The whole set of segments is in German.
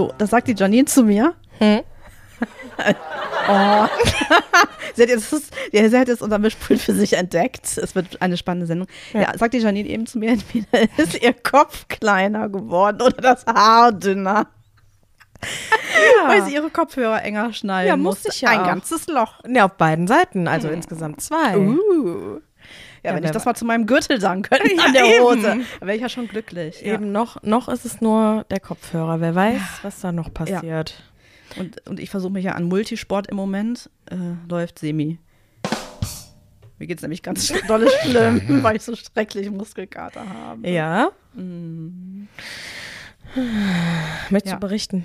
So, das sagt die Janine zu mir. Hm? oh. sie, hat jetzt, sie hat jetzt unser Mischpult für sich entdeckt. Es wird eine spannende Sendung. Ja, ja sagt die Janine eben zu mir, entweder ist ihr Kopf kleiner geworden oder das Haar dünner. Ja. Weil sie ihre Kopfhörer enger schnallen ja, musste. Ich ja Ein auch. ganzes Loch. Ja, auf beiden Seiten, also hm. insgesamt zwei. Uh. Ja, ja, wenn ich das mal zu meinem Gürtel sagen könnte ja, an der Hose, dann wäre ich ja schon glücklich. Eben ja. noch, noch ist es nur der Kopfhörer. Wer weiß, was da noch passiert. Und, und ich versuche mich ja an Multisport im Moment. Äh, läuft semi. Mir geht es nämlich ganz dolle schlimm, weil ich so schrecklich Muskelkater habe. Ja. Mhm. Möchtest du berichten?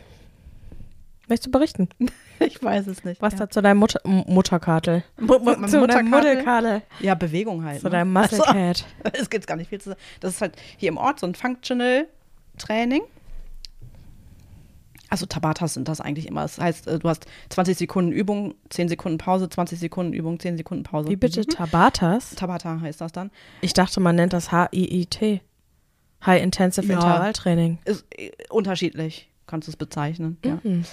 Möchtest du berichten? Ich weiß es nicht. Was ja. da zu deinem Mutter Mutterkartel? Mu Mu zu Mutterkartel. Ja, Bewegung halt. Zu ne? deinem Muscle Cat. Also, es gibt gar nicht viel zu sagen. Das ist halt hier im Ort so ein Functional Training. Also Tabatas sind das eigentlich immer. Das heißt, äh, du hast 20 Sekunden Übung, 10 Sekunden Pause, 20 Sekunden Übung, 10 Sekunden Pause. Wie bitte mhm. Tabatas? Tabata heißt das dann. Ich dachte, man nennt das HIIT. High Intensive ja, Intervalltraining. Ist äh, unterschiedlich, kannst du es bezeichnen. Mhm. Ja.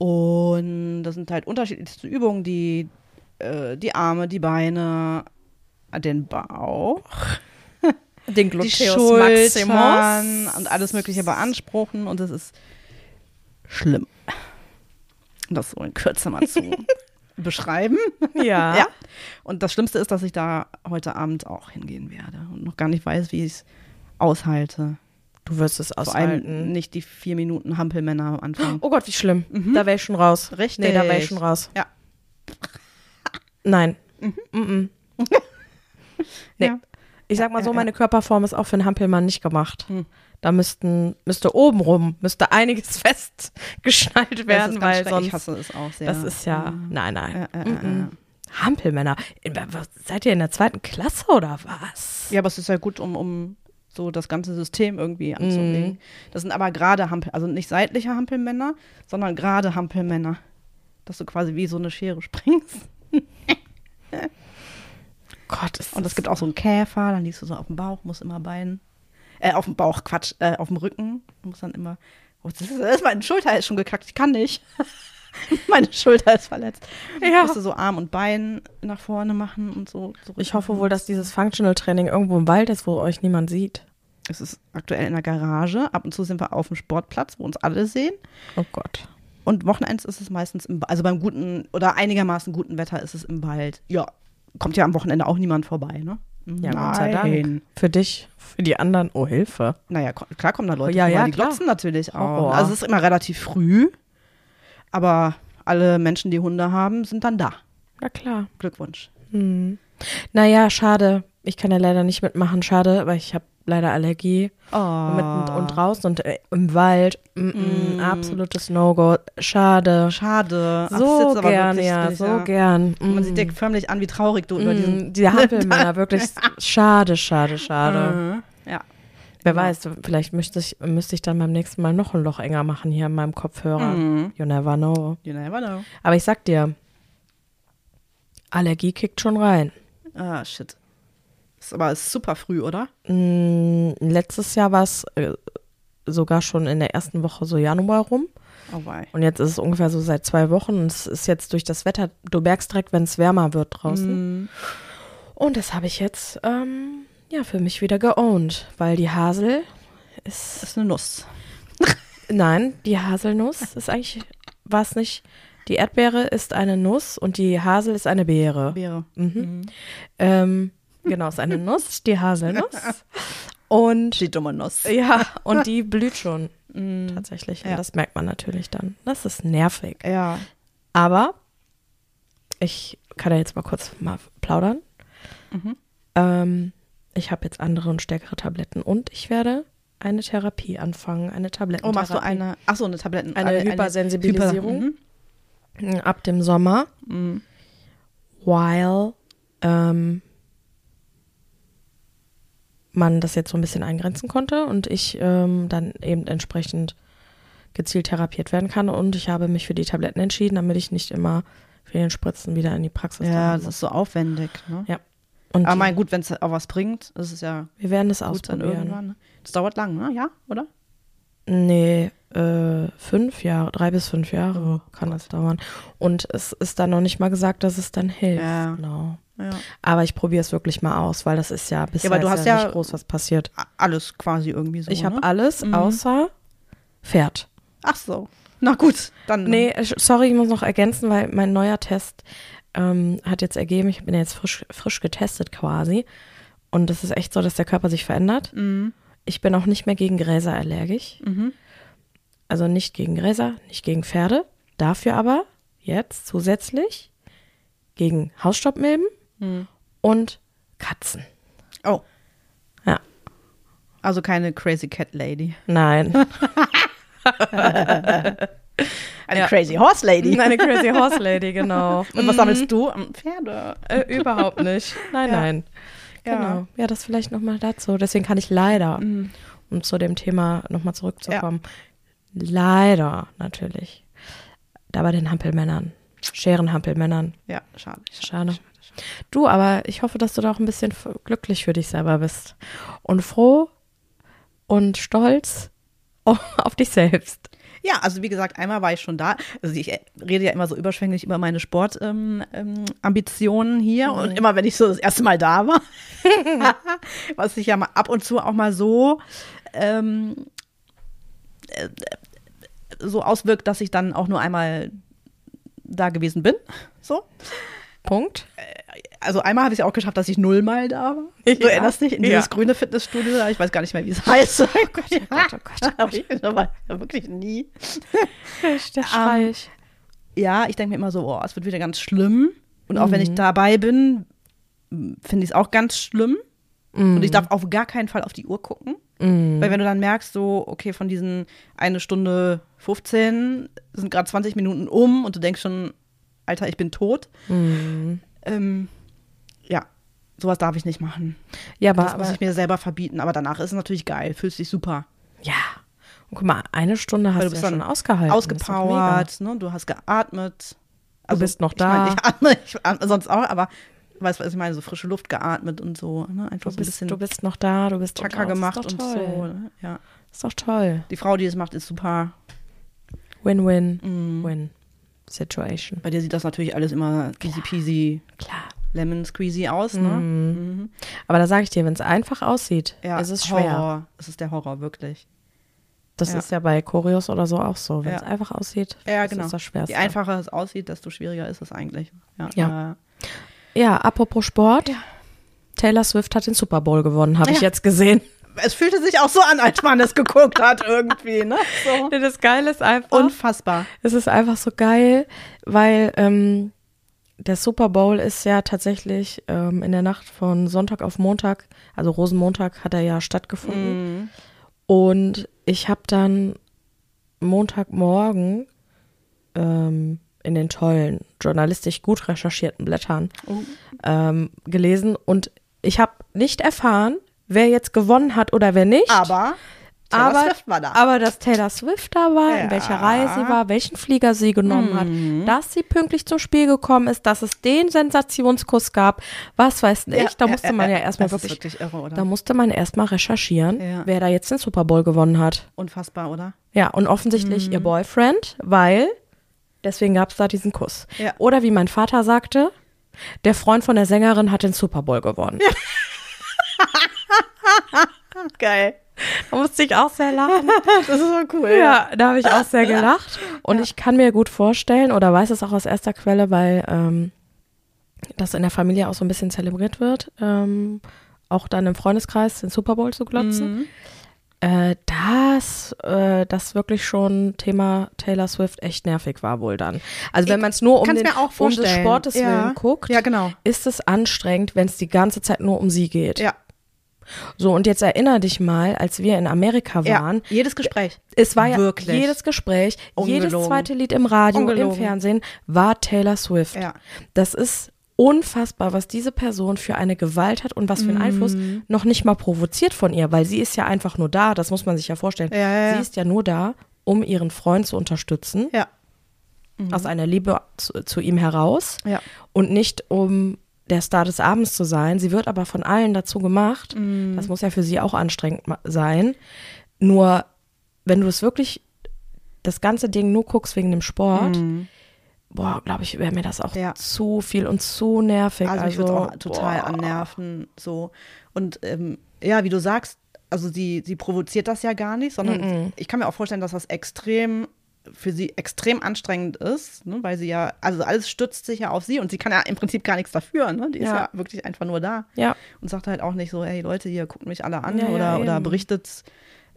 Und das sind halt unterschiedlichste Übungen, die äh, die Arme, die Beine, den Bauch, den Gluteus die Schultern Maximus. und alles Mögliche beanspruchen. Und das ist schlimm. Das so in Kürze mal zu beschreiben. Ja. ja. Und das Schlimmste ist, dass ich da heute Abend auch hingehen werde und noch gar nicht weiß, wie ich es aushalte. Du wirst es aushalten. Vor allem nicht die vier Minuten Hampelmänner am Anfang. Oh Gott, wie schlimm. Mhm. Da wäre ich schon raus. Richtig. Nee, da wäre ich schon raus. Ja. Nein. Mhm. Mhm. nee. Ja. Ich sag mal so, meine Körperform ist auch für einen Hampelmann nicht gemacht. Mhm. Da müssten, müsste obenrum, müsste einiges festgeschnallt werden, weil sonst. Ich hasse es auch sehr. Das ist ja, mhm. nein, nein. Äh, äh, äh, Hampelmänner. Seid ihr in der zweiten Klasse oder was? Ja, aber es ist ja gut, um, um so das ganze System irgendwie anzulegen. Mm. Das sind aber gerade Hampel, also nicht seitliche Hampelmänner, sondern gerade Hampelmänner. Dass du quasi wie so eine Schere springst. Gott, ist Und es gibt auch so einen Käfer, dann liegst du so auf dem Bauch, musst immer Bein. Äh, auf dem Bauch, Quatsch, äh, auf dem Rücken. Du musst dann immer. Oh, das ist, das ist, meine Schulter ist schon gekackt, ich kann nicht. Meine Schulter ist verletzt. Ja. Musst du so Arm und Bein nach vorne machen und so. Ich hoffe wohl, dass dieses Functional Training irgendwo im Wald ist, wo euch niemand sieht. Es ist aktuell in der Garage. Ab und zu sind wir auf dem Sportplatz, wo uns alle sehen. Oh Gott. Und Wochenends ist es meistens im, also beim guten oder einigermaßen guten Wetter ist es im Wald. Ja, kommt ja am Wochenende auch niemand vorbei, ne? Ja, Gott sei Dank. Für dich, für die anderen, oh Hilfe. Naja, klar kommen da Leute ja, vorbei, ja, die klar. glotzen natürlich auch. Oh. Also es ist immer relativ früh. Aber alle Menschen, die Hunde haben, sind dann da. Na klar. Glückwunsch. Hm. Naja, schade. Ich kann ja leider nicht mitmachen, schade, weil ich habe leider Allergie. Oh. Mitten und draußen und äh, im Wald. Mm -mm, mm. Absolutes No-Go. Schade. Schade. So Ach, gern, ja, so ja. gern. Man sieht dir förmlich an, wie traurig du über diesen... Die Hampelmänner, wirklich schade, schade, schade. Mhm. Ja. Wer genau. weiß, vielleicht müsste ich, müsste ich dann beim nächsten Mal noch ein Loch enger machen hier in meinem Kopfhörer. Mhm. You never know. You never know. Aber ich sag dir, Allergie kickt schon rein. Ah, shit. Ist aber ist super früh, oder? Mm, letztes Jahr war es äh, sogar schon in der ersten Woche so Januar rum. Oh wei. Und jetzt ist es ungefähr so seit zwei Wochen. Und es ist jetzt durch das Wetter, du merkst direkt, wenn es wärmer wird draußen. Mhm. Und das habe ich jetzt ähm, ja, für mich wieder geowned, weil die Hasel ist. Ist eine Nuss. Nein, die Haselnuss ist eigentlich, war es nicht. Die Erdbeere ist eine Nuss und die Hasel ist eine Beere. Beere. Mhm. Mhm. Ähm, genau, ist eine Nuss, die Haselnuss. Und die dumme Nuss. Ja, und die blüht schon mhm. tatsächlich. Ja. Das merkt man natürlich dann. Das ist nervig. Ja. Aber ich kann ja jetzt mal kurz mal plaudern. Mhm. Ähm, ich habe jetzt andere und stärkere Tabletten und ich werde eine Therapie anfangen, eine Tablettentherapie. Oh, machst du eine, ach so, eine Tabletten, eine, eine Hypersensibilisierung Hyper, mhm. ab dem Sommer, mhm. while ähm, man das jetzt so ein bisschen eingrenzen konnte und ich ähm, dann eben entsprechend gezielt therapiert werden kann und ich habe mich für die Tabletten entschieden, damit ich nicht immer für den Spritzen wieder in die Praxis Ja, das ist so aufwendig, ne? Ja. Und Aber mein gut, wenn es auch was bringt, ist es ja wir werden es ausprobieren. dann irgendwann. Ne? Das dauert lang, ne? Ja, oder? Nee, äh, fünf Jahre, drei bis fünf Jahre Oh kann das dauern. Und es ist dann noch nicht mal gesagt, dass es dann hilft. Ja. Genau. Ja. Aber ich probiere es wirklich mal aus, weil das ist ja bisher aber du hast ja, ja- nicht groß was passiert. Alles quasi irgendwie so. Ich habe ne? alles Mhm. außer Pferd. Ach so. Na gut, dann. Nee, äh, sorry, ich muss noch ergänzen, weil mein neuer Test ähm, hat jetzt ergeben, ich bin jetzt frisch, frisch getestet quasi. Und es ist echt so, dass der Körper sich verändert. Mhm. Ich bin auch nicht mehr gegen Gräser allergisch. Mhm. Also nicht gegen Gräser, nicht gegen Pferde. Dafür aber jetzt zusätzlich gegen Hausstaubmilben Mhm. und Katzen. Oh, Ja, also keine Crazy Cat Lady. nein. Eine Ja. Crazy Horse Lady. Eine Crazy Horse Lady, genau. Und was sammelst du? Ähm, Pferde. Äh, überhaupt nicht. Nein, Ja. nein. Genau. Ja, das vielleicht nochmal dazu. Deswegen kann ich leider, Mhm. um zu dem Thema nochmal zurückzukommen, leider natürlich, da bei den Hampelmännern, Scherenhampelmännern. Ja, schade. Schade. Du, aber ich hoffe, dass du da auch ein bisschen glücklich für dich selber bist. Und froh und stolz auf dich selbst. Ja, also wie gesagt, einmal war ich schon da. Also ich äh, rede ja immer so überschwänglich über meine Sportambitionen ähm, ähm, hier und immer wenn ich so das erste Mal da war, was sich ja mal ab und zu auch mal so ähm, äh, so auswirkt, dass ich dann auch nur einmal da gewesen bin. So. Punkt. Also einmal habe ich es ja auch geschafft, dass ich nullmal da war. Du Ja. erinnerst dich? In dieses Ja. grüne Fitnessstudio, da, ich weiß gar nicht mehr, wie es heißt. Oh Gott, oh Gott, oh Gott. Aber ich war wirklich nie. Der Schrei ich. ja, ich denke mir immer so, oh, es wird wieder ganz schlimm. Und auch Mhm. wenn ich dabei bin, finde ich es auch ganz schlimm. Und Mhm. ich darf auf gar keinen Fall auf die Uhr gucken. Weil wenn du dann merkst, so, okay, von diesen eine Stunde 15 sind gerade 20 Minuten um und du denkst schon, Alter, ich bin tot. Mhm. Ähm, ja, sowas darf ich nicht machen. Ja, aber, Das muss ich mir selber verbieten. Aber danach ist es natürlich geil, fühlst dich super. ja. Und guck mal, eine Stunde hast du du bist ja schon ausgehalten. Das. Ausgepowert, ne? du hast geatmet. Also, bist noch ich mein, da. ich, atme, ich atme sonst auch, aber weißt du, was ich meine? So frische Luft geatmet und so. Ne? Einfach Du so ein bist, bisschen du bist noch da, du bist Chakra gemacht ist und so. Ne? Ja. Ist doch toll. Die Frau, die es macht, ist super. Win-win. Mhm. Win. Situation. Bei dir sieht das natürlich alles immer easy peasy, Klar. lemon squeezy aus. Ne? Mhm. Aber da sage ich dir, wenn es einfach aussieht, Ja, ist es schwer. Horror. Es ist der Horror, wirklich. Das Ja. ist ja bei Choreos oder so auch so. Wenn Ja. es einfach aussieht, Ja, genau. ist das Schwerste. Je einfacher es aussieht, desto schwieriger ist es eigentlich. Ja. Ja. Äh, Ja, apropos Sport. Taylor Swift hat den Super Bowl gewonnen, habe ich Ja. jetzt gesehen. Es fühlte sich auch so an, als man es geguckt hat irgendwie. Ne? So. Das Geile ist einfach. Unfassbar. Es ist einfach so geil, weil ähm, der Super Bowl ist ja tatsächlich ähm, in der Nacht von Sonntag auf Montag, also Rosenmontag hat er ja stattgefunden. Und ich habe dann Montagmorgen ähm, in den tollen, journalistisch gut recherchierten Blättern ähm, gelesen und ich habe nicht erfahren, wer jetzt gewonnen hat oder wer nicht. Aber Taylor aber, Swift war da. aber dass Taylor Swift da war, in Ja. welcher Reihe sie war, welchen Flieger sie genommen Mhm. hat, dass sie pünktlich zum Spiel gekommen ist, dass es den Sensationskuss gab, was weiß ich, da musste man ja erstmal wirklich, wirklich irre, oder? da musste man erstmal recherchieren, Ja. wer da jetzt den Super Bowl gewonnen hat. Unfassbar, oder? Ja, und offensichtlich Mhm. ihr Boyfriend, weil deswegen gab es da diesen Kuss. Ja. Oder wie mein Vater sagte, der Freund von der Sängerin hat den Super Bowl gewonnen. Geil. Da musste ich auch sehr lachen. Das ist so cool. Ja, da habe ich auch sehr gelacht. Und ich kann mir gut vorstellen, oder weiß es auch aus erster Quelle, weil ähm, das in der Familie auch so ein bisschen zelebriert wird, ähm, auch dann im Freundeskreis den Super Bowl zu glotzen. Äh, dass äh, das wirklich schon Thema Taylor Swift echt nervig war wohl dann. Also wenn man es nur um, den, mir auch um des. Sportes Ja. willen guckt, Ja, genau. ist es anstrengend, wenn es die ganze Zeit nur um sie geht. Ja. So, und jetzt erinnere dich mal, als wir in Amerika waren, ja. Jedes Gespräch. es war ja Wirklich. jedes Gespräch, jedes Ungelogen. zweite Lied im Radio, im Ungelogen. Fernsehen war Taylor Swift. Ja. Das ist unfassbar, was diese Person für eine Gewalt hat und was für einen Einfluss Mhm. noch nicht mal provoziert von ihr, weil sie ist ja einfach nur da, das muss man sich ja vorstellen. Ja. Sie ist ja nur da, um ihren Freund zu unterstützen, Ja. aus einer Liebe zu, zu ihm heraus Ja. und nicht um der Star des Abends zu sein. Sie wird aber von allen dazu gemacht. Mhm. Das muss ja für sie auch anstrengend sein. Nur wenn du es wirklich das ganze Ding nur guckst wegen dem Sport, boah, glaube ich, wäre mir das auch. Ja. zu viel und zu nervig. Also, Also, mich würde auch total boah. annerven. So. Und ähm, ja, wie du sagst, also sie, sie provoziert das ja gar nicht, sondern ich kann mir auch vorstellen, dass das extrem für sie extrem anstrengend ist, ne, weil sie ja, also alles stützt sich ja auf sie und sie kann ja im Prinzip gar nichts dafür, ne? Die ist Ja. ja wirklich einfach nur da Ja, und sagt halt auch nicht so, hey Leute, hier guckt mich alle an Ja, ja, oder, oder berichtet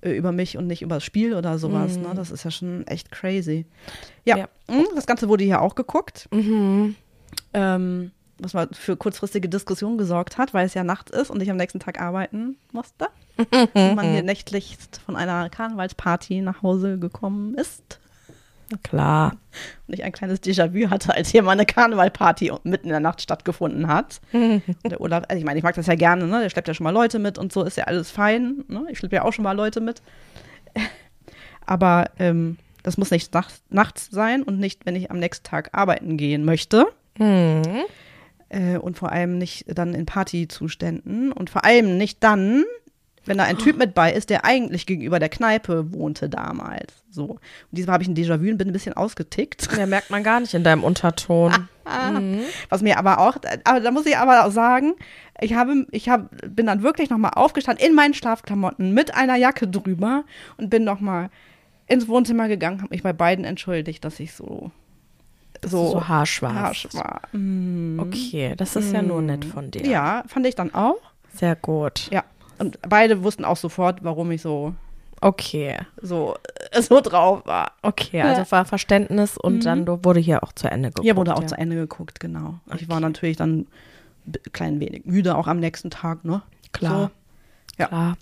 äh, über mich und nicht über das Spiel oder sowas. Ne? Das ist ja schon echt crazy. Ja, Mhm. Ja. das Ganze wurde hier auch geguckt. Ähm, was mal für kurzfristige Diskussionen gesorgt hat, weil es ja Nacht ist und ich am nächsten Tag arbeiten musste. und man hier nächtlich von einer Karnevalsparty nach Hause gekommen ist. Klar. Und ich ein kleines Déjà-vu hatte, als hier mal eine Karnevalparty mitten in der Nacht stattgefunden hat. Und der Olaf, also ich meine, ich mag das ja gerne, ne? Der schleppt ja schon mal Leute mit und so ist ja alles fein. Ne? Ich schleppe ja auch schon mal Leute mit. Aber ähm, das muss nicht nachts, nachts sein und nicht, wenn ich am nächsten Tag arbeiten gehen möchte. Mhm. Äh, und vor allem nicht dann in Partyzuständen. Und vor allem nicht dann, wenn da ein Typ mit bei ist, der eigentlich gegenüber der Kneipe wohnte damals. So. Und diesmal habe ich ein Déjà-vu und bin ein bisschen ausgetickt. Ja, merkt man gar nicht in deinem Unterton. Was mir aber auch, aber da muss ich aber auch sagen, ich habe, ich habe, bin dann wirklich nochmal aufgestanden in meinen Schlafklamotten mit einer Jacke drüber und bin nochmal ins Wohnzimmer gegangen, habe mich bei beiden entschuldigt, dass ich so, so, so haarschwarz. harsch war. Mm. Okay, das ist ja nur nett von dir. Ja, fand ich dann auch. Sehr gut. Ja. Und beide wussten auch sofort, warum ich so, Okay. so, äh, so drauf war. Okay, also war Verständnis und dann du- wurde hier auch zu Ende geguckt. Hier wurde auch ja. zu Ende geguckt, genau. Ich war natürlich dann ein klein wenig müde, auch am nächsten Tag, ne? Klar. Ja. Klar.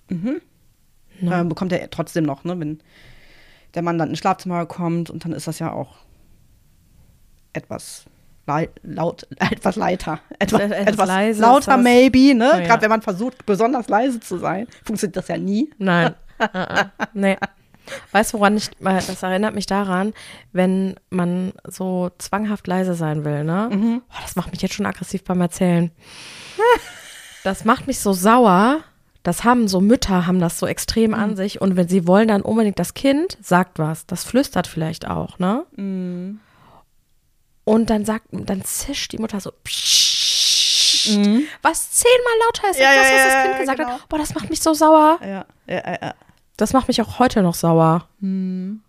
So, äh, bekommt er trotzdem noch, ne? Wenn der Mann dann ins Schlafzimmer kommt und dann ist das ja auch etwas laut, etwas leiter, etwas, Etwas etwas leise lauter das. maybe, ne? Oh, ja. Gerade wenn man versucht, besonders leise zu sein, funktioniert das ja nie. Nein. uh-uh. nee. Weißt du, woran ich, weil das erinnert mich daran, wenn man so zwanghaft leise sein will, ne? Mhm. Oh, das macht mich jetzt schon aggressiv beim Erzählen. Das macht mich so sauer. Das haben so Mütter, haben das so extrem Mhm. an sich. Und wenn sie wollen dann unbedingt, das Kind sagt was, das flüstert vielleicht auch, ne? Mhm. Und dann sagt, dann zischt die Mutter so, Psst, was zehnmal lauter ist als Mhm. Ja, das, ja, was das Kind gesagt genau. hat. Boah, das macht mich so sauer. Ja, ja, ja, ja. Das macht mich auch heute noch sauer. Hm.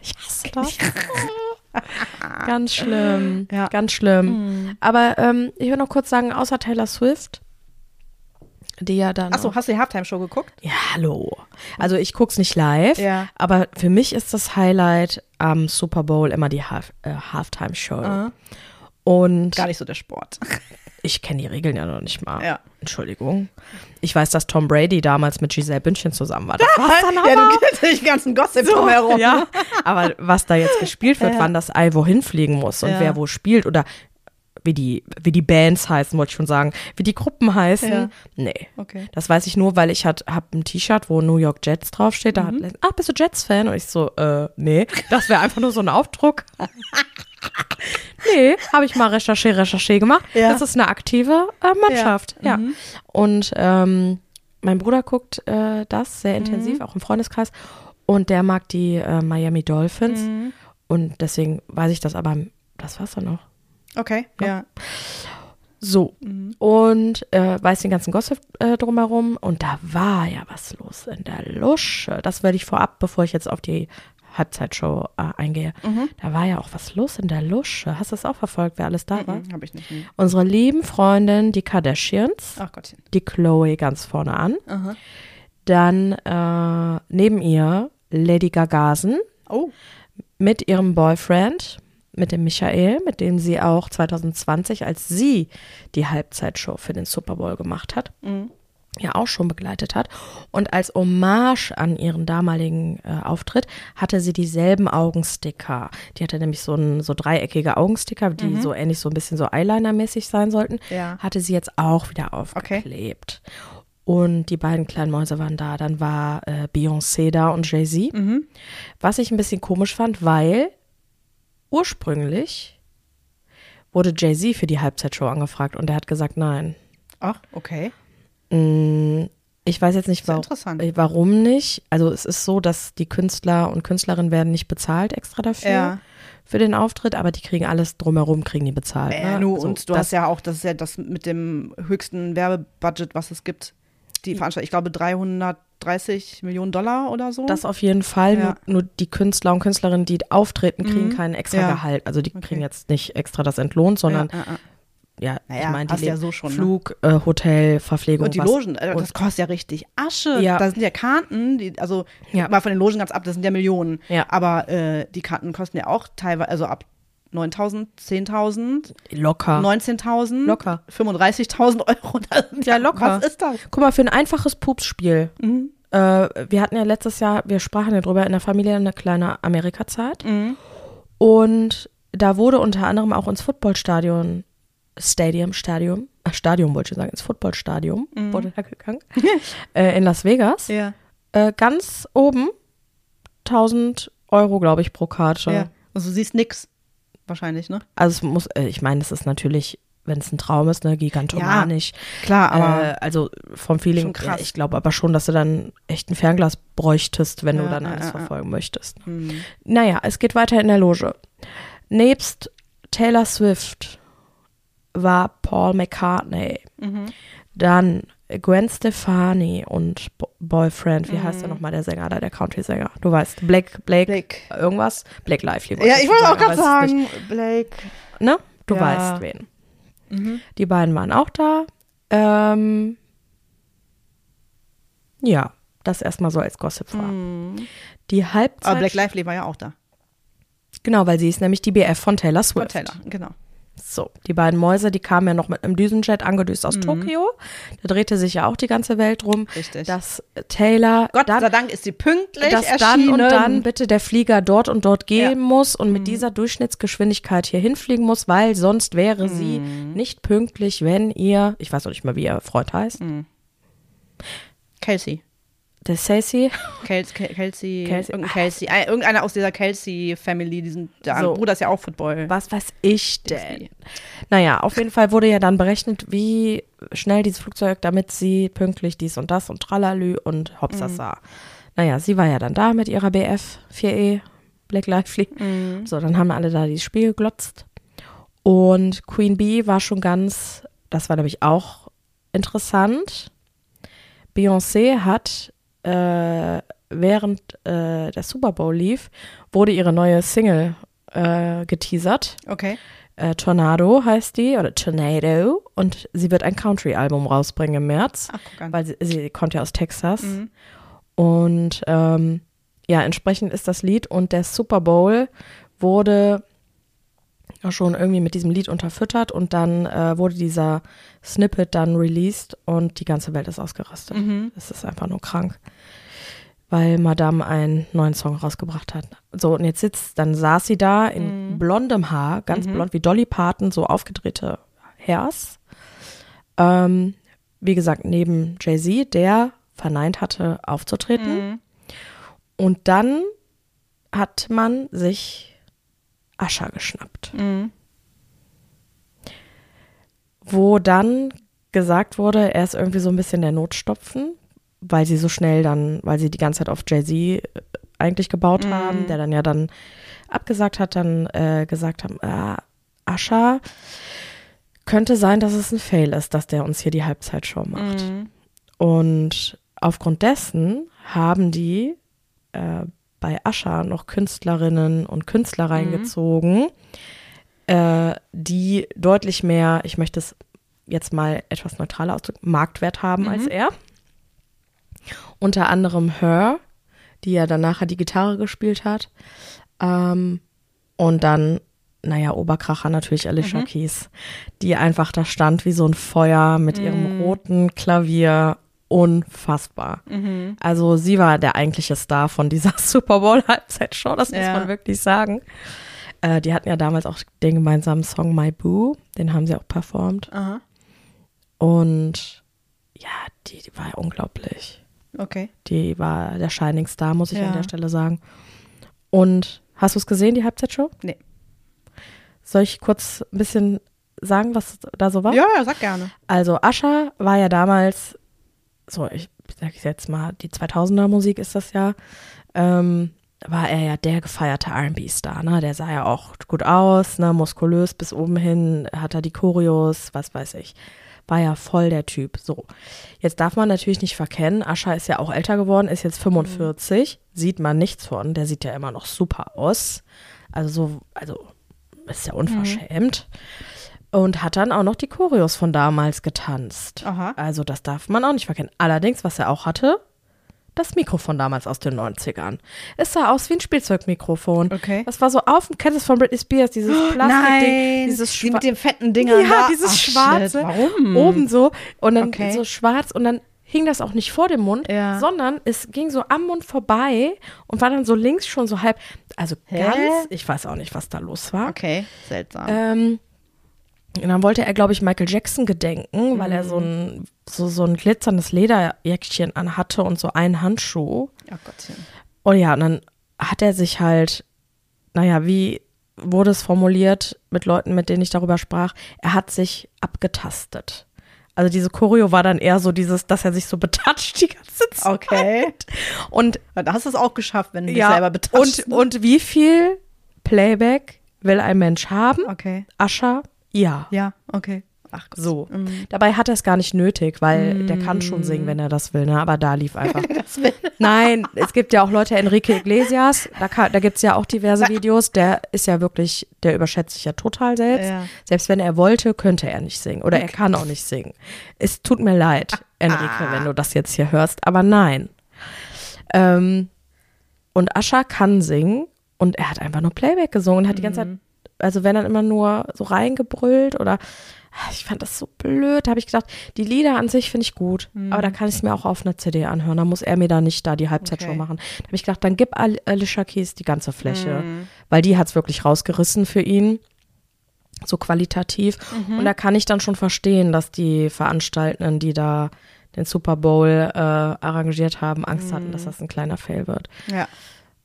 Ich hasse das. ganz schlimm. Ja. Ganz schlimm. Aber ähm, ich will noch kurz sagen, außer Taylor Swift, die ja dann. Achso, hast du die Halftime-Show geguckt? ja, hallo. Also ich guck's nicht live, Ja. aber für mich ist das Highlight am Super Bowl immer die Half, äh, Halftime-Show. Und Gar nicht so der Sport. ich kenne die Regeln ja noch nicht mal. Ja. Entschuldigung. Ich weiß, dass Tom Brady damals mit Giselle Bündchen zusammen war. Das war's dann ja, aber. du kennst den ganzen Gossip drumherum. Ja, aber was da jetzt gespielt wird, Ja. wann das Ei wohin fliegen muss und Ja. wer wo spielt oder wie die, wie die Bands heißen, wollte ich schon sagen, wie die Gruppen heißen. Ja. Nee. Okay. Das weiß ich nur, weil ich hat, hab ein T-Shirt, wo New York Jets draufsteht. Da Mhm. hat, ah, bist du Jets-Fan? Und ich so, äh, nee, das wäre einfach nur so ein Aufdruck. nee, habe ich mal Recherche, Recherche gemacht. Ja. Das ist eine aktive äh, Mannschaft. Ja. Mhm. Und ähm, mein Bruder guckt äh, das Mhm. sehr intensiv, auch im Freundeskreis. Und der mag die äh, Miami Dolphins. Mhm. Und deswegen weiß ich das, aber das war's dann noch. Okay, ja. So. Mhm. Und äh, weiß den ganzen Gossip äh, drumherum. Und da war ja was los in der Lusche. Das werde ich vorab, bevor ich jetzt auf die Halbzeitshow äh, eingehe. Mhm. Da war ja auch was los in der Lusche. Hast du das auch verfolgt, wer alles da war? Mhm, Hab ich nicht. nee. Unsere lieben Freundin, die Kardashians, Ach Gottchen. die Chloe ganz vorne an. Aha. Dann äh, neben ihr Lady Gagasen Oh. mit ihrem Boyfriend, mit dem Michael, mit dem sie auch 2020, als sie die Halbzeitshow für den Super Bowl gemacht hat, Mhm. ja auch schon begleitet hat. Und als Hommage an ihren damaligen äh, Auftritt hatte sie dieselben Augensticker. Die hatte nämlich so, ein, so dreieckige Augensticker, die so ähnlich so ein bisschen so Eyeliner-mäßig sein sollten. Ja. Hatte sie jetzt auch wieder aufgeklebt. Und die beiden kleinen Mäuse waren da. Dann war äh, Beyoncé da und Jay-Z. Was ich ein bisschen komisch fand, weil ursprünglich wurde Jay-Z für die Halbzeitshow angefragt und er hat gesagt, nein. Ach, okay. Mm, Ich weiß jetzt nicht, warum, äh, warum nicht. Also es ist so, dass die Künstler und Künstlerinnen werden nicht bezahlt extra dafür, Ja. für den Auftritt, aber die kriegen alles drumherum, kriegen die bezahlt. Äh, ne? nu, So, und du das, hast ja auch, das ist ja das mit dem höchsten Werbebudget, was es gibt. Die Veranstaltung, ich glaube 330 Millionen Dollar oder so. Das auf jeden Fall. Ja. Nur, nur die Künstler und Künstlerinnen, die auftreten, kriegen Mhm. keinen extra Ja. Gehalt. Also die Okay. kriegen jetzt nicht extra das entlohnt, sondern ja, ja, ja. ja, Naja, ich meine, die ja so schon, ne? Flug, äh, Hotel, Verpflegung. Und die Logen, äh, und- das kostet ja richtig Asche. Ja. Da sind ja Karten, die, also Ja. mal von den Logen ganz ab, das sind ja Millionen. Ja. Aber äh, die Karten kosten ja auch teilweise, also ab 9.000, 10.000, Locker. 19.000, Locker. 35.000 Euro. Ja, locker. Was ist das? Guck mal, für ein einfaches Pupsspiel. Mhm. Äh, wir hatten ja letztes Jahr, wir sprachen ja drüber in der Familie eine kleine Amerika-Zeit. Mhm. Und da wurde unter anderem auch ins Footballstadion, Stadium, Stadium, äh, Stadion wollte ich sagen, ins Footballstadion wurde da gegangen, äh, in Las Vegas. Mhm. Ja. Äh, ganz oben 1000 Euro, glaube ich, pro Karte. ja. Also du siehst nix. Wahrscheinlich, ne? Also es muss, äh, ich meine, es ist natürlich, wenn es ein Traum ist, ne, gigantomanisch. Klar, aber äh, also vom Feeling, ja, ich glaube aber schon, dass du dann echt ein Fernglas bräuchtest, wenn du Ja, dann ja, alles ja, ja. verfolgen möchtest. hm. Naja, es geht weiter in der Loge. Nebst Taylor Swift war Paul McCartney, Mhm. dann Gwen Stefani und Bo Boyfriend, wie Mhm. heißt der nochmal, der Sänger da, der Country-Sänger? Du weißt, Blake, Blake, Blake. irgendwas? Blake Lively. Ja, ich wollte auch gerade sagen, Blake. Ne? Du Ja. weißt wen. Mhm. Die beiden waren auch da. Ähm, ja, das erstmal so als Gossip war. Mhm. Die Halbzeit. Aber Blake Lively war ja auch da. Genau, weil sie ist nämlich die BF von Taylor Swift. Von Taylor, genau. So, die beiden Mäuse, die kamen ja noch mit einem Düsenjet angedüst Mhm. aus Tokio. Da drehte sich ja auch die ganze Welt drum, Richtig. dass Taylor Gott dann, sei Dank ist sie pünktlich dass dann erschienen. und dann bitte der Flieger dort und dort gehen Ja. Mhm. muss und mit dieser Durchschnittsgeschwindigkeit hier hinfliegen muss, weil sonst wäre sie Mhm. nicht pünktlich, wenn ihr, ich weiß noch nicht mal, wie ihr Freund heißt, Mhm. Der Sassy, Kelsey, Kelsey, Kelsey. irgendein Kelsey. Ein- Irgendeiner aus dieser Kelsey-Family, diesen, der So. Bruder ist ja auch Football. was weiß ich denn? Naja, auf jeden Fall wurde ja dann berechnet, wie schnell dieses Flugzeug, damit sie pünktlich dies und das und tralalü und hopsasa. Naja, sie war ja dann da mit ihrer BF 4E, Black Lively. So, dann haben alle da dieses Spiel geglotzt. Und Queen Bee war schon ganz, das war nämlich auch interessant. Beyoncé hat, äh, während äh, der Super Bowl lief, wurde ihre neue Single äh, geteasert. Okay. Äh, Tornado heißt die, oder Tornado. Und sie wird ein Country-Album rausbringen im März, Ach, weil sie, sie kommt ja aus Texas. Mhm. Und ähm, ja, entsprechend ist das Lied. Und der Super Bowl wurde schon irgendwie mit diesem Lied unterfüttert und dann äh, wurde dieser Snippet dann released und die ganze Welt ist ausgerastet. Mhm. Es ist einfach nur krank. Weil Madame einen neuen Song rausgebracht hat. So, und jetzt sitzt, dann saß sie da in Mhm. blondem Haar, ganz blond wie Dolly Parton, so aufgedrehte Hairs. Ähm, wie gesagt, neben Jay-Z, der verneint hatte, aufzutreten. Mhm. Und dann hat man sich Ascher geschnappt. Mhm. Wo dann gesagt wurde, er ist irgendwie so ein bisschen der Notstopfen, weil sie so schnell dann, weil sie die ganze Zeit auf Jay-Z äh, eigentlich gebaut Mhm. haben, der dann ja dann abgesagt hat, dann äh, gesagt haben, ah, Ascher, könnte sein, dass es ein Fail ist, dass der uns hier die Halbzeitshow macht. Mhm. Und aufgrund dessen haben die äh, bei Ascha noch Künstlerinnen und Künstler reingezogen, äh, die deutlich mehr, ich möchte es jetzt mal etwas neutraler ausdrücken, Marktwert haben als er. Unter anderem Her, die ja dann nachher die Gitarre gespielt hat. Ähm, und dann, naja, Oberkracher natürlich Alicia Keys, die einfach da stand wie so ein Feuer mit ihrem roten Klavier. Unfassbar. Mhm. Also sie war der eigentliche Star von dieser Super Bowl Halbzeitshow, das muss Ja. man wirklich sagen. Äh, die hatten ja damals auch den gemeinsamen Song My Boo, den haben sie auch performt. Aha. Und ja, die, die war ja unglaublich. Okay. Die war der Shining Star, muss ich Ja. an der Stelle sagen. Und hast du es gesehen, die Halbzeitshow? Nee. Soll ich kurz ein bisschen sagen, was da so war? Ja, ja, sag gerne. Also Ascha war ja damals so, ich sag ich jetzt mal, die 2000er Musik ist das ja, ähm, war er ja der gefeierte R&B-Star, ne? Der sah ja auch gut aus, ne? Muskulös bis oben hin, hat er die Choreos, was weiß ich. War ja voll der Typ. So. Jetzt darf man natürlich nicht verkennen, Ascha ist ja auch älter geworden, ist jetzt 45, mhm. sieht man nichts von, der sieht ja immer noch super aus. Also so, also ist ja unverschämt. Mhm. Und hat dann auch noch die Choreos von damals getanzt. Aha. Also das darf man auch nicht verkennen. Allerdings, was er auch hatte, das Mikrofon damals aus den 90ern. Es sah aus wie ein Spielzeugmikrofon. Okay. Das war so auf dem Kennst von Britney Spears, dieses oh, Plastikding, dieses die mit den fetten Dingern. Ja, da. dieses Ach, schwarze. Warum? Oben so und dann okay. so schwarz und dann hing das auch nicht vor dem Mund, ja. sondern es ging so am Mund vorbei und war dann so links schon so halb, also Hä? ganz, ich weiß auch nicht, was da los war. Okay, seltsam. Ähm, und dann wollte er, glaube ich, Michael Jackson gedenken, mhm. weil er so ein, so, so ein glitzerndes Lederjäckchen anhatte und so einen Handschuh. Oh Gottchen. Und ja, und dann hat er sich halt, naja, wie wurde es formuliert mit Leuten, mit denen ich darüber sprach, er hat sich abgetastet. Also diese Choreo war dann eher so dieses, dass er sich so betatscht die ganze Zeit. Okay. Und da hast du es auch geschafft, wenn du ja, dich selber betatscht. Und, und wie viel Playback will ein Mensch haben? Okay. Ascha ja. Ja, okay. Ach Gott. So. Mm. Dabei hat er es gar nicht nötig, weil mm. der kann schon singen, wenn er das will, ne? Aber da lief einfach. Nein, es gibt ja auch Leute, Enrique Iglesias, da, kann, da gibt es ja auch diverse Videos, der ist ja wirklich, der überschätzt sich ja total selbst. Ja. Selbst wenn er wollte, könnte er nicht singen. Oder okay. er kann auch nicht singen. Es tut mir leid, Enrique, ah. wenn du das jetzt hier hörst, aber nein. Ähm, und Ascha kann singen und er hat einfach nur Playback gesungen und hat die ganze Zeit also wenn dann immer nur so reingebrüllt oder ah, ich fand das so blöd, da habe ich gedacht, die Lieder an sich finde ich gut, mhm. aber da kann ich es mir auch auf einer CD anhören, da muss er mir da nicht da die Halbzeitshow okay. machen. Da habe ich gedacht, dann gib Alicia Keys die ganze Fläche, mhm. weil die hat es wirklich rausgerissen für ihn, so qualitativ mhm. und da kann ich dann schon verstehen, dass die Veranstaltenden, die da den Super Bowl äh, arrangiert haben, Angst hatten, dass mhm. das ein kleiner Fail wird. Ja.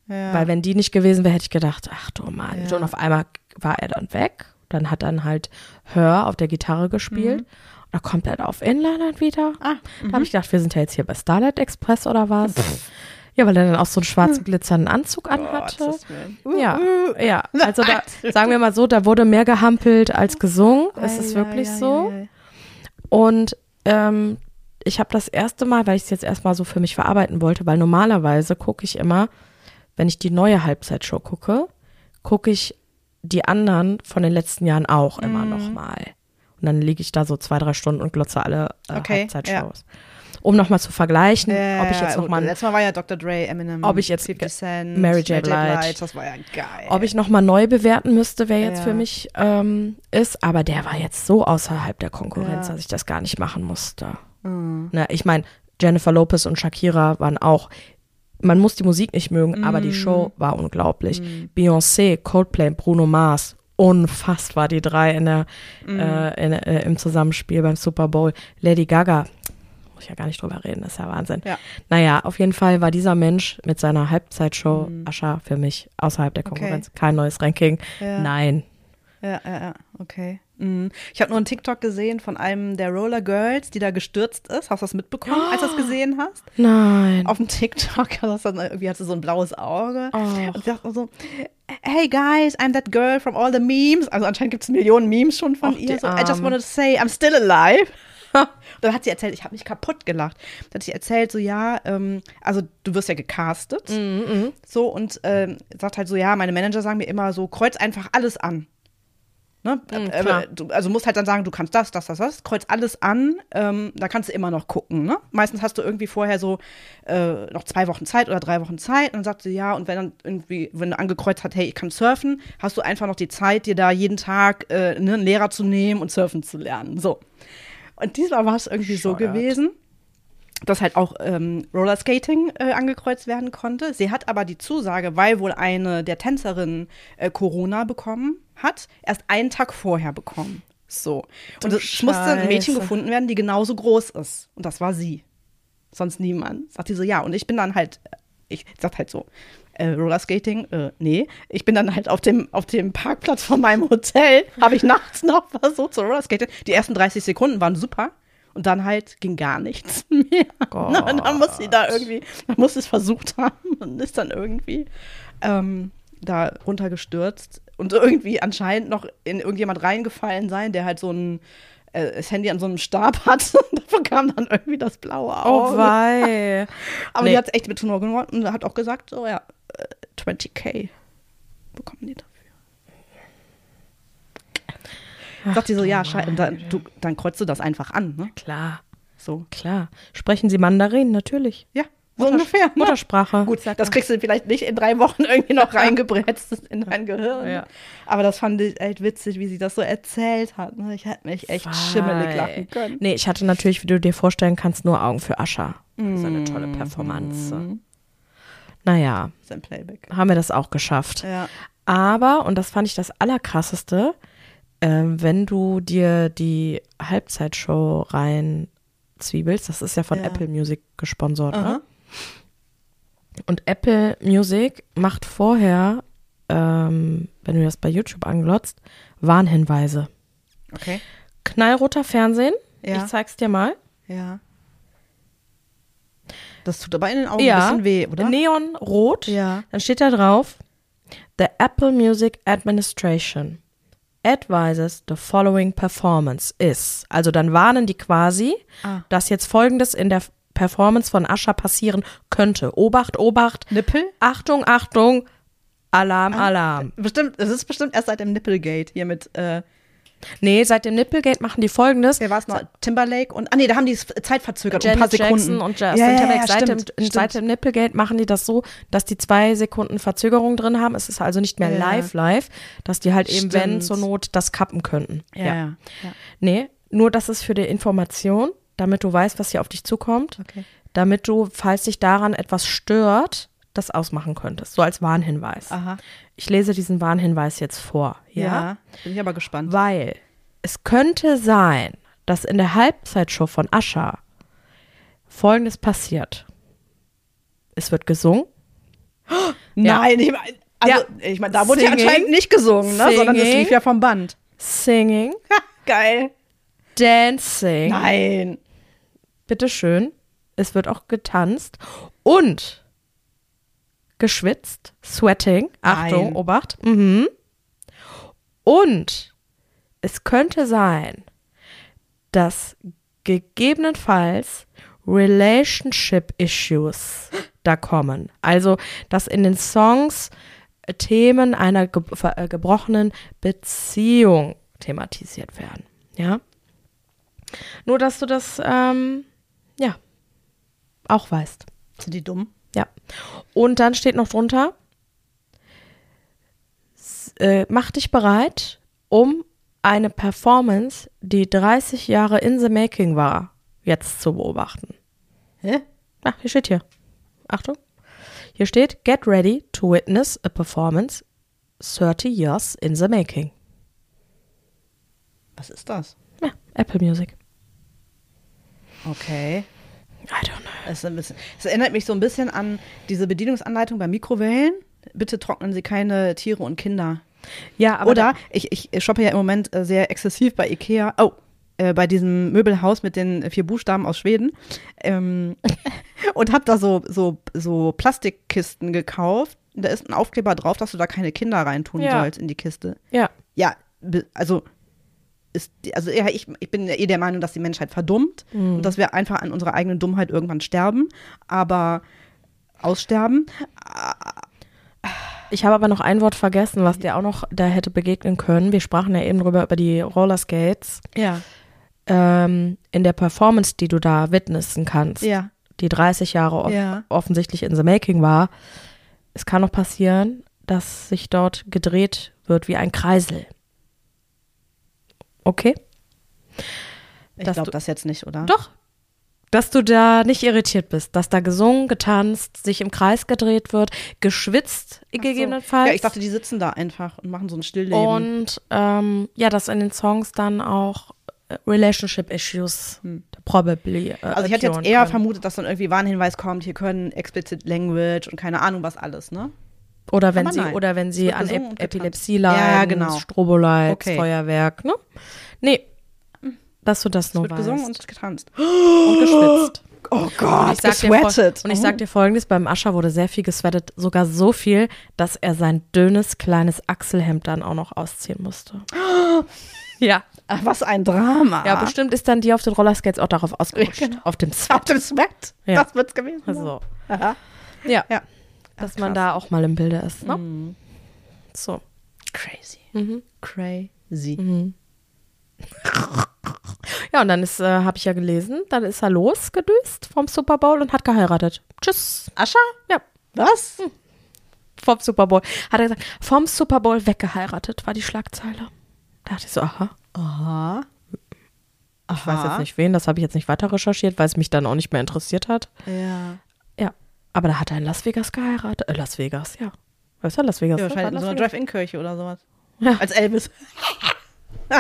Ja. Weil wenn die nicht gewesen wäre, hätte ich gedacht, ach du Mann. Ja. Und auf einmal war er dann weg. Dann hat dann halt Hör auf der Gitarre gespielt. Mhm. Und da kommt er auf Inliner wieder. Ah, da habe mhm. ich gedacht, wir sind ja jetzt hier bei Starlight Express oder was? Ja, weil er dann auch so einen schwarzen hm. glitzernden Anzug anhatte. Uh, ja, uh. ja. Also da sagen wir mal so, da wurde mehr gehampelt als gesungen. Es ist wirklich so. Und ähm, ich habe das erste Mal, weil ich es jetzt erstmal so für mich verarbeiten wollte, weil normalerweise gucke ich immer, wenn ich die neue Halbzeitshow gucke, gucke ich die anderen von den letzten Jahren auch immer mhm. noch mal. Und dann liege ich da so zwei, drei Stunden und glotze alle äh, okay, Halbzeitshows. Ja. Um nochmal zu vergleichen, äh, ob ich jetzt noch mal letztes Mal war ja Dr. Dre, Eminem, ob ich jetzt 50 Cent, Mary J. Blige, das war ja geil. Ob ich noch mal neu bewerten müsste, wer jetzt ja. für mich ähm, ist, aber der war jetzt so außerhalb der Konkurrenz, Ja. dass ich das gar nicht machen musste. Mhm. Na, ich meine, Jennifer Lopez und Shakira waren auch man muss die Musik nicht mögen, aber die Mm. Show war unglaublich. Mm. Beyoncé, Coldplay, Bruno Mars, unfassbar die drei in der, Mm. äh, in, äh, im Zusammenspiel beim Super Bowl. Lady Gaga, muss ich ja gar nicht drüber reden, das ist ja Wahnsinn. Ja. Naja, auf jeden Fall war dieser Mensch mit seiner Halbzeitshow Mm. Ascha für mich außerhalb der Okay. Konkurrenz. Kein neues Ranking. Ja. Nein. Ja, ja, ja, okay. Mhm. Ich habe nur einen TikTok gesehen von einem der Roller Girls, die da gestürzt ist. Hast du das mitbekommen, als du das gesehen hast? Nein. Auf dem TikTok, das dann, irgendwie hatte sie so ein blaues Auge. Oh. Und ich dachte so, hey guys, I'm that girl from all the memes. Also anscheinend gibt es Millionen Memes schon von Och, ihr. So, I just wanted to say, I'm still alive. Und dann hat sie erzählt, ich habe mich kaputt gelacht. Dann hat sie erzählt, so ja, ähm, also du wirst ja gecastet. Mhm, So und ähm, sagt halt so, ja, meine Manager sagen mir immer so, kreuz einfach alles an. Ne? Mhm, du, also musst halt dann sagen, du kannst das, das, das, das, kreuz alles an, ähm, da kannst du immer noch gucken. Ne? Meistens hast du irgendwie vorher so äh, noch zwei Wochen Zeit oder drei Wochen Zeit und dann sagt sie ja, und wenn dann irgendwie, wenn du angekreuzt hast, hey, ich kann surfen, hast du einfach noch die Zeit, dir da jeden Tag äh, ne, einen Lehrer zu nehmen und surfen zu lernen. So. Und diesmal war es irgendwie so Bescheuert. gewesen dass halt auch ähm, Rollerskating äh, angekreuzt werden konnte. Sie hat aber die Zusage, weil wohl eine der Tänzerinnen äh, Corona bekommen hat, erst einen Tag vorher bekommen. So. Und es musste ein Mädchen gefunden werden, die genauso groß ist. Und das war sie. Sonst niemand. Sagt die so, ja. Und ich bin dann halt, ich sag halt so, äh, Rollerskating, äh, nee. Ich bin dann halt auf dem, auf dem Parkplatz von meinem Hotel, habe ich nachts noch versucht zu Rollerskaten. Die ersten 30 Sekunden waren super. Und dann halt ging gar nichts mehr. Gott. Und dann muss sie da irgendwie, man muss es versucht haben und ist dann irgendwie ähm, da runtergestürzt und irgendwie anscheinend noch in irgendjemand reingefallen sein, der halt so ein äh, das Handy an so einem Stab hat. Davon kam dann irgendwie das blaue Auge. Oh wei. Aber Nee. die hat es echt mit Humor gemacht und hat auch gesagt, so ja, äh, 20k bekommen die dafür. Sagt sie so, ja, dann, du, dann kreuzt du das einfach an, ne? Klar, So. klar. Sprechen Sie Mandarin? Natürlich. Ja, so ungefähr. ne? Muttersprache. Gut, das kriegst du vielleicht nicht in drei Wochen irgendwie noch reingebretzt in dein Gehirn. Ja. Aber das fand ich echt witzig, wie sie das so erzählt hat. ne? Ich hätte mich echt schimmelig lachen können. Nee, ich hatte natürlich, wie du dir vorstellen kannst, nur Augen für Ascha. Das ist eine tolle Performance. Naja, Sein Playback. haben wir das auch geschafft. Ja. Aber, und das fand ich das Allerkrasseste, ähm, wenn du dir die Halbzeitshow rein zwiebelst, das ist ja von Ja. Apple Music gesponsert, ne? Und Apple Music macht vorher, ähm, wenn du das bei YouTube anglotzt, Warnhinweise. Okay. Knallroter Fernsehen, Ja. ich zeig's dir mal. Ja. Das tut aber in den Augen ja, ein bisschen weh, oder? Neonrot. Ja. Dann steht da drauf, The Apple Music Administration advises the following performance is. Also dann warnen die quasi, Ah. dass jetzt Folgendes in der Performance von Ascha passieren könnte. Obacht, Obacht, Nippel? Achtung, Achtung, Alarm, Alarm. Bestimmt, es ist bestimmt erst seit dem Nipplegate hier mit, äh, Nee, seit dem Nipplegate machen die Folgendes. wer war es noch? Timberlake und, ah nee, da haben die es zeitverzögert um ein Janet paar Sekunden. Jackson und Justin ja, ja, Timberlake. ja, seit, stimmt, dem, stimmt. seit dem Nipplegate machen die das so, dass die zwei Sekunden Verzögerung drin haben. Es ist also nicht mehr live live, dass die halt eben, wenn zur Not, das kappen könnten. ja, ja. ja. Nee, nur das ist für die Information, damit du weißt, was hier auf dich zukommt, Okay. damit du, falls dich daran etwas stört, das ausmachen könntest, so als Warnhinweis. Aha. Ich lese diesen Warnhinweis jetzt vor, ja? Ja. Bin ich aber gespannt. Weil es könnte sein, dass in der Halbzeitshow von Ascha Folgendes passiert. Es wird gesungen. Nein, ich meine, also, Ja. ich meine, da wurde ja Singing. anscheinend nicht gesungen, ne? sondern es Singing. lief ja vom Band. Singing, Geil. Dancing. Nein. Bitteschön. Es wird auch getanzt und geschwitzt, sweating. Achtung, Nein. Obacht. Mhm. Und es könnte sein, dass gegebenenfalls Relationship Issues da kommen. Also, dass in den Songs äh, Themen einer ge äh, gebrochenen Beziehung thematisiert werden. Ja. Nur, dass du das, ähm, ja, auch weißt. Sind die dumm? Ja. Und dann steht noch drunter, äh, mach dich bereit, um eine Performance, die 30 Jahre in the making war, jetzt zu beobachten. Hä? Ah, hier steht hier. Achtung. Hier steht, get ready to witness a performance 30 years in the making. Was ist das? Ja, Apple Music. Okay. I don't know. Es, bisschen, es erinnert mich so ein bisschen an diese Bedienungsanleitung bei Mikrowellen. Bitte trocknen Sie keine Tiere und Kinder. Ja, aber Oder ich, ich shoppe ja im Moment äh, sehr exzessiv bei Ikea. Oh, äh, bei diesem Möbelhaus mit den vier Buchstaben aus Schweden. Ähm, und habe da so, so, so Plastikkisten gekauft. Da ist ein Aufkleber drauf, dass du da keine Kinder reintun Ja. sollst in die Kiste. ja, Ja, also ist, also ja, ich, ich bin ja eh der Meinung, dass die Menschheit verdummt Mhm. und dass wir einfach an unserer eigenen Dummheit irgendwann sterben, aber aussterben. Ich habe aber noch ein Wort vergessen, was dir auch noch da hätte begegnen können. Wir sprachen ja eben drüber über die Rollerskates. Ja. Ähm, in der Performance, die du da witnessen kannst, Ja. die 30 Jahre Ja. offensichtlich in the making war, es kann noch passieren, dass sich dort gedreht wird wie ein Kreisel. Okay? Ich glaube das jetzt nicht, oder? Doch. Dass du da nicht irritiert bist, dass da gesungen, getanzt, sich im Kreis gedreht wird, geschwitzt so. gegebenenfalls. Ja, ich dachte, die sitzen da einfach und machen so ein Stillleben. Und ähm, ja, dass in den Songs dann auch äh, Relationship Issues probably. Äh, also ich hätte jetzt eher können. vermutet, dass dann irgendwie Warnhinweis kommt, hier können explicit Language und keine Ahnung was alles, ne? Oder wenn sie, nein. oder wenn sie an Ep und. Epilepsie leiden, Ja, genau. Strobolights, Okay. Feuerwerk, ne? Nee. dass du das nur wird weißt. gesungen und getanzt. und geschwitzt. Oh Und Gott, ich sag dir fol- gesweatet. Und ich sag dir folgendes, beim Ascher wurde sehr viel gesweatet, sogar so viel, dass er sein dünnes, kleines Achselhemd dann auch noch ausziehen musste. Ja. Was ein Drama. Ja, bestimmt ist dann die auf den Rollerskates auch darauf ausgerutscht. Genau. Auf dem Auf Sweat. dem Sweat. Ja. Das wird's gewesen. Also, Aha. ja. Ja. Dass man da auch mal im Bilde ist, ne? Mhm. So. Crazy. Mhm. Crazy. Ja, und dann ist, äh, habe ich ja gelesen, dann ist er losgedüst vom Super Bowl und hat geheiratet. Tschüss. Ascha? Ja, Was? vom Super Bowl. Hat er gesagt, vom Super Bowl weggeheiratet, war die Schlagzeile. Da dachte ich so, aha. Aha. Ich weiß jetzt nicht wen, das habe ich jetzt nicht weiter recherchiert, weil es mich dann auch nicht mehr interessiert hat. Ja. Aber da hat er in Las Vegas geheiratet. Äh, Las Vegas, ja. Was ist ja Las Vegas? ja ne? wahrscheinlich in so einer? Drive-In-Kirche oder sowas. Ja. Als Elvis.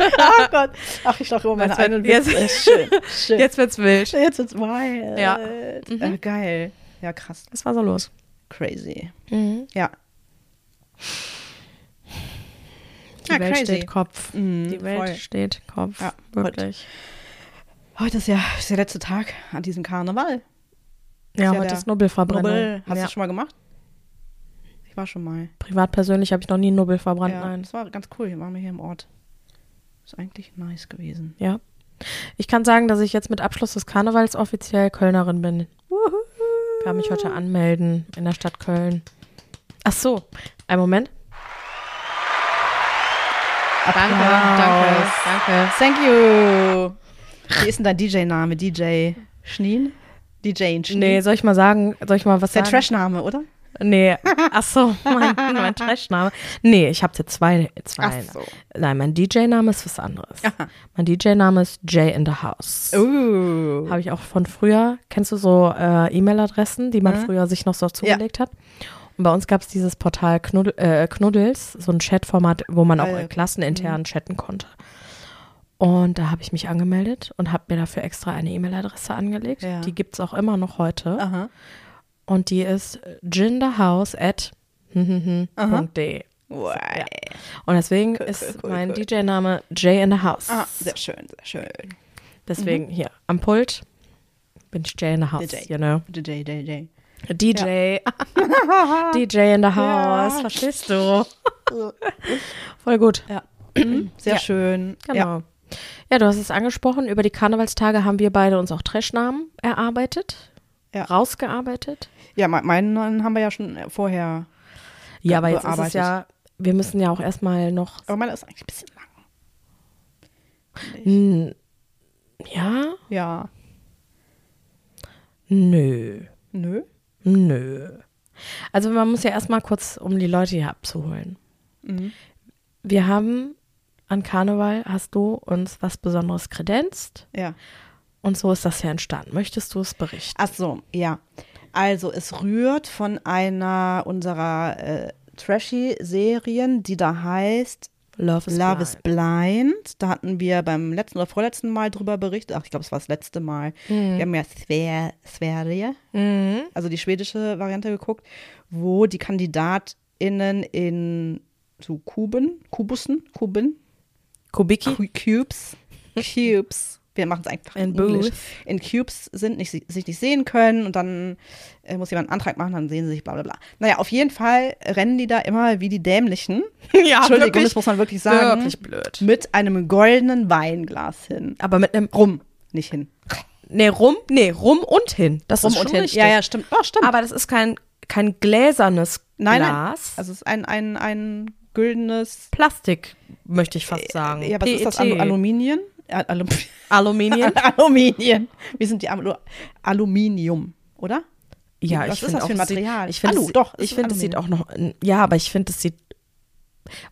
oh Gott. Ach, ich lache über meine Jetzt wird- eigenen jetzt- Witze. Schön. Schön. Jetzt wird's wild. Jetzt ist wild. Ja. Äh, geil. Ja, krass. Was war so los? Crazy. Mhm. Ja. Die Ja, Welt crazy. steht Kopf. Mhm, Die Welt voll. steht Kopf. Ja, wirklich. Heute ist ja ist der letzte Tag an diesem Karneval. Ja, ja heute ist Nubbelverbrennung. Nubbel. Hast ja. du schon mal gemacht? Ich war schon mal. Privat persönlich habe ich noch nie einen Nubbel verbrannt, ja, nein. das war ganz cool. Hier waren wir hier im Ort. Ist eigentlich nice gewesen. Ja. Ich kann sagen, dass ich jetzt mit Abschluss des Karnevals offiziell Kölnerin bin. Ich kann mich heute anmelden in der Stadt Köln. Ach so, einen Moment. Danke, danke, danke. Thank you. Wie ist denn dein DJ-Name? DJ Schneen? DJ Schneen? Nee, soll ich mal sagen, soll ich mal was Der sagen? Trash-Name, oder? Nee, ach so, mein, mein Trashname. Nee, ich habe jetzt zwei, zwei. Ach so. Nein, mein DJ-Name ist was anderes. Aha. Mein DJ-Name ist Jay in the House. Uh. Habe ich auch von früher. Kennst du so äh, E-Mail-Adressen, die man Mhm. früher sich noch so zugelegt hat? Und bei uns gab es dieses Portal Knuddel, äh, Knuddels, so ein Chatformat, wo man auch ja. äh, klassenintern chatten konnte. Und da habe ich mich angemeldet und habe mir dafür extra eine E-Mail-Adresse angelegt. Ja. Die gibt es auch immer noch heute. Aha. Und die ist ginderhouse at de. Wow. Ja. Und deswegen Cool, ist cool, mein cool. DJ-Name Jay in the House. Ah, sehr schön, sehr schön. Deswegen hier am Pult bin ich Jay in the House, DJ. you know. DJ, DJ. DJ. DJ in the House, verstehst du? Voll gut. Ja. Mhm. Sehr Ja. schön. Genau. Ja. Du hast es angesprochen. Über die Karnevalstage haben wir beide uns auch Trashnamen erarbeitet, Ja. rausgearbeitet. ja, me- meinen haben wir ja schon vorher. Ja, aber jetzt ist es ja, wir müssen ja auch erstmal noch. Aber meiner ist eigentlich ein bisschen lang. Ja? Ja. Nö. Nö. Nö. Also man muss ja erstmal kurz, um die Leute hier abzuholen. Mhm. Wir haben an Karneval, hast du uns was Besonderes kredenzt Ja. und so ist das ja entstanden. Möchtest du es berichten? Ach so, ja. Also es rührt von einer unserer äh, Trashy-Serien, die da heißt Love is Love Blind. is Blind. Da hatten wir beim letzten oder vorletzten Mal drüber berichtet. Ach, ich glaube, es war das letzte Mal. Wir haben ja Sver Sverige, Mhm. also die schwedische Variante geguckt, wo die KandidatInnen in so Kuben, Kubussen, Kuben, Kubiki? Cu- Cubes, Cubes. Wir machen es einfach in, In Englisch. In Cubes sind, nicht, sich nicht sehen können und dann äh, muss jemand einen Antrag machen, dann sehen sie sich, bla bla bla. Naja, auf jeden Fall rennen die da immer wie die Dämlichen. Ja, Entschuldigung, wirklich, das muss man wirklich sagen. wirklich blöd. Mit einem goldenen Weinglas hin. Aber mit einem Rum, nicht hin. Nee, rum, nee, rum und hin. Das Rum ist und schon hin. richtig. Ja, ja, stimmt. Oh, stimmt. Aber das ist kein, kein gläsernes nein, nein. Glas. Also es ist ein, ein, ein güldenes. Plastik, möchte ich fast sagen. Ja, was ist das? PET. Alu Aluminium? Äh, Alum Aluminium? Aluminium. Wie sind die Alu Aluminium, oder? Ja, Was ich ist finde das auch, Material? Ich finde, Alu, es, doch, Ich finde, es sieht auch noch, ja, aber ich finde, es sieht,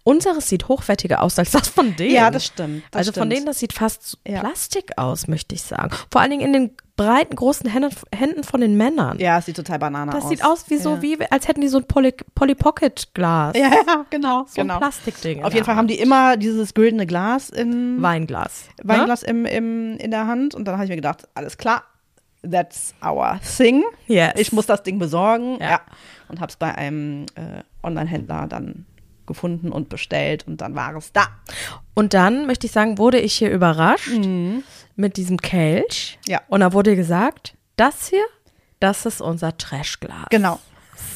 unseres sieht hochwertiger aus als das von denen. Ja, das stimmt. Das also von denen, das sieht fast Ja. Plastik aus, möchte ich sagen. Vor allen Dingen in den breiten, großen Händen, von den Männern. Ja, es sieht total Banane Das aus. sieht aus wie so, ja. wie, als hätten die so ein Polly, Polly Pocket Glas. Ja, ja, genau. So genau. ein Plastikding. in Auf jeden Fall haben die immer dieses güldene Glas in Weinglas. ne? Weinglas im, im, in der Hand und dann habe ich mir gedacht, alles klar, that's our thing. Yes. Ich muss das Ding besorgen. Ja. Ja. Und habe es bei einem äh, Online-Händler dann gefunden und bestellt und dann war es da. Und dann möchte ich sagen, wurde ich hier überrascht mit diesem Kelch. Ja. Und da wurde gesagt, das hier, das ist unser Trashglas. Genau.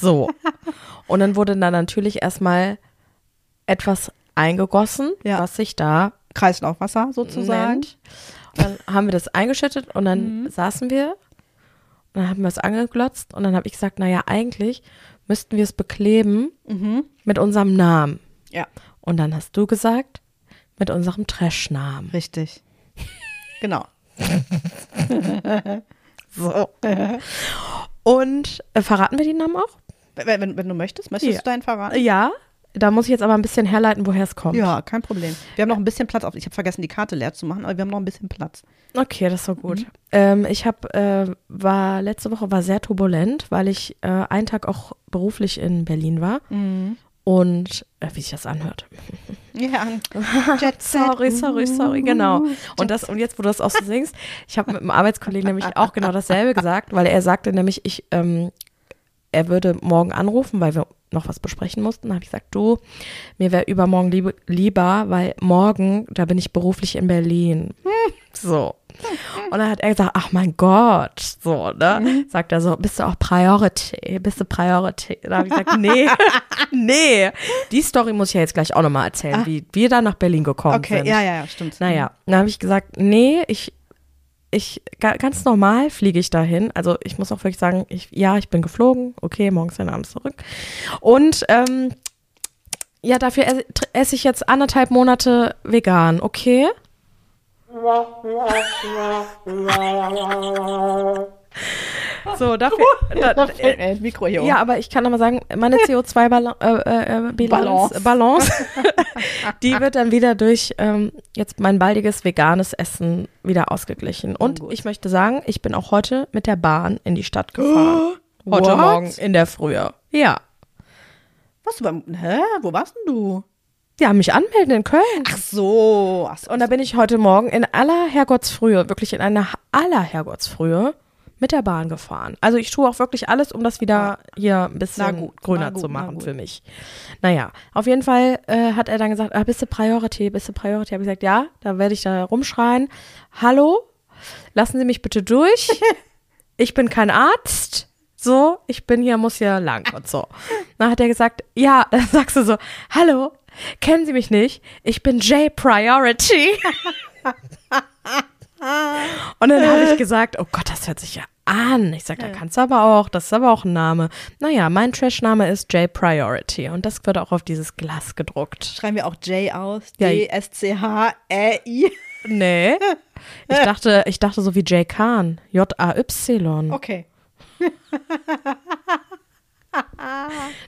So. Und dann wurde da natürlich erstmal etwas eingegossen, Ja. was sich da Kreislaufwasser sozusagen. nennt. Dann haben wir das eingeschüttet und dann Mhm. saßen wir und dann haben wir es angeglotzt und dann habe ich gesagt, naja, eigentlich müssten wir es bekleben Mhm. mit unserem Namen. Ja, Und dann hast du gesagt, mit unserem Trash-Namen. richtig. genau. So. Und äh, verraten wir die Namen auch? Wenn, wenn, wenn du möchtest, möchtest Ja. du deinen verraten? Ja. Da muss ich jetzt aber ein bisschen herleiten, woher es kommt. Ja, kein Problem. Wir haben noch ein bisschen Platz auf. Ich habe vergessen, die Karte leer zu machen, aber wir haben noch ein bisschen Platz. Okay, das ist so gut. Mhm. Ähm, ich habe, äh, war, letzte Woche war sehr turbulent, weil ich äh, einen Tag auch beruflich in Berlin war. Mhm. Und, äh, wie sich das anhört. Ja. Sorry, sorry, sorry, genau. Und das, und jetzt, wo du das auch so singst, ich habe mit einem Arbeitskollegen nämlich auch genau dasselbe gesagt, weil er sagte nämlich, ich, ähm, er würde morgen anrufen, weil wir noch was besprechen mussten. Habe ich gesagt, du, mir wäre übermorgen lieb, lieber, weil morgen, da bin ich beruflich in Berlin. So. Und dann hat er gesagt, ach mein Gott, so, ne? Sagt er so, bist du auch Priority? Bist du Priority? Da habe ich gesagt, nee, nee. Die Story muss ich ja jetzt gleich auch nochmal erzählen, wie wir da nach Berlin gekommen Okay, sind. ja, ja, ja, stimmt. Naja, dann habe ich gesagt, nee, ich, ich, ga- ganz normal fliege ich dahin. Also ich muss auch wirklich sagen, ich, ja, ich bin geflogen, okay, morgens dann abends zurück. Und ähm, ja, dafür esse, ich jetzt anderthalb Monate vegan, okay? So, dafür. Da, Da fällt mir das Mikro hier um. ja, aber ich kann aber sagen, meine CO2-Bilanz, äh, äh, Bilanz, Balance. Balance, die wird dann wieder durch ähm, jetzt mein baldiges veganes Essen wieder ausgeglichen. Und gut. ich möchte sagen, ich bin auch heute mit der Bahn in die Stadt gefahren. heute What? Morgen in der Frühe. Ja. Was, du beim, hä? Wo warst denn du? Ja, mich anmelden in Köln. Ach so. Ach so. Und da bin ich heute Morgen in aller Herrgottsfrühe, wirklich in einer aller Herrgottsfrühe mit der Bahn gefahren. Also ich tue auch wirklich alles, um das wieder hier ein bisschen gut, grüner gut, zu machen für mich. Naja, auf jeden Fall äh, hat er dann gesagt, ah, bist du Priority, bist du Priority? Habe ich gesagt, ja, da werde ich da rumschreien. Hallo, lassen Sie mich bitte durch. Ich bin kein Arzt. So, ich bin hier, muss hier lang und so. Dann hat er gesagt, ja, dann sagst du so, hallo, kennen Sie mich nicht? Ich bin J Priority. Und dann habe ich gesagt, oh Gott, das hört sich ja an. Ich sage, da kannst du aber auch, das ist aber auch ein Name. Naja, mein Trash-Name ist J Priority und das wird auch auf dieses Glas gedruckt. Schreiben wir auch J aus. Ja. D-S-C-H-E-I. Nee. Ich dachte, ich dachte so wie J Khan. J-A-Y. Okay.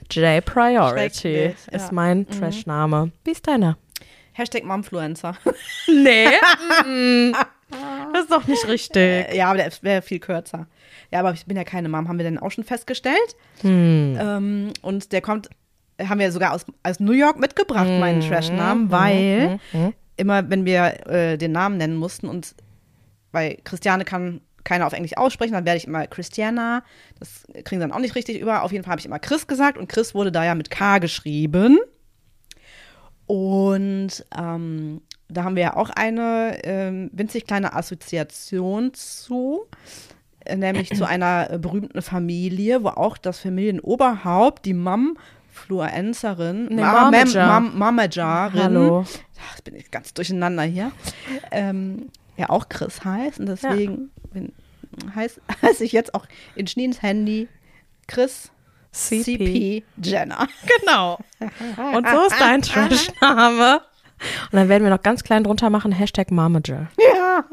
J Priority ist mein Trash-Name. Wie ist deiner? Hashtag Momfluencer. Nee. das ist doch nicht richtig. ja, aber der wäre viel kürzer. Ja, aber ich bin ja keine Mom, haben wir denn auch schon festgestellt. Hm. Ähm, und der kommt, haben wir sogar aus, aus New York mitgebracht, Hm. meinen Trash-Namen, weil immer, wenn wir äh, den Namen nennen mussten und weil Christiane kann keiner auf Englisch aussprechen, dann werde ich immer Christiana. Das kriegen sie dann auch nicht richtig über. Auf jeden Fall habe ich immer Chris gesagt und Chris wurde da ja mit K geschrieben. Und ähm, da haben wir ja auch eine ähm, winzig kleine Assoziation zu, nämlich zu einer äh, berühmten Familie, wo auch das Familienoberhaupt, die Mom, Fluencerin, Nee, Ma-. Mam- Mamagerin, Hallo. Ach, jetzt bin ich ganz durcheinander hier, ähm, ja auch Chris heißt und deswegen heiß, heiße ich jetzt auch in Schneens Handy Chris CP. CP Jenner. Genau. Und so ist dein Trash-Name. Und dann werden wir noch ganz klein drunter machen, Hashtag Marmager. Ja.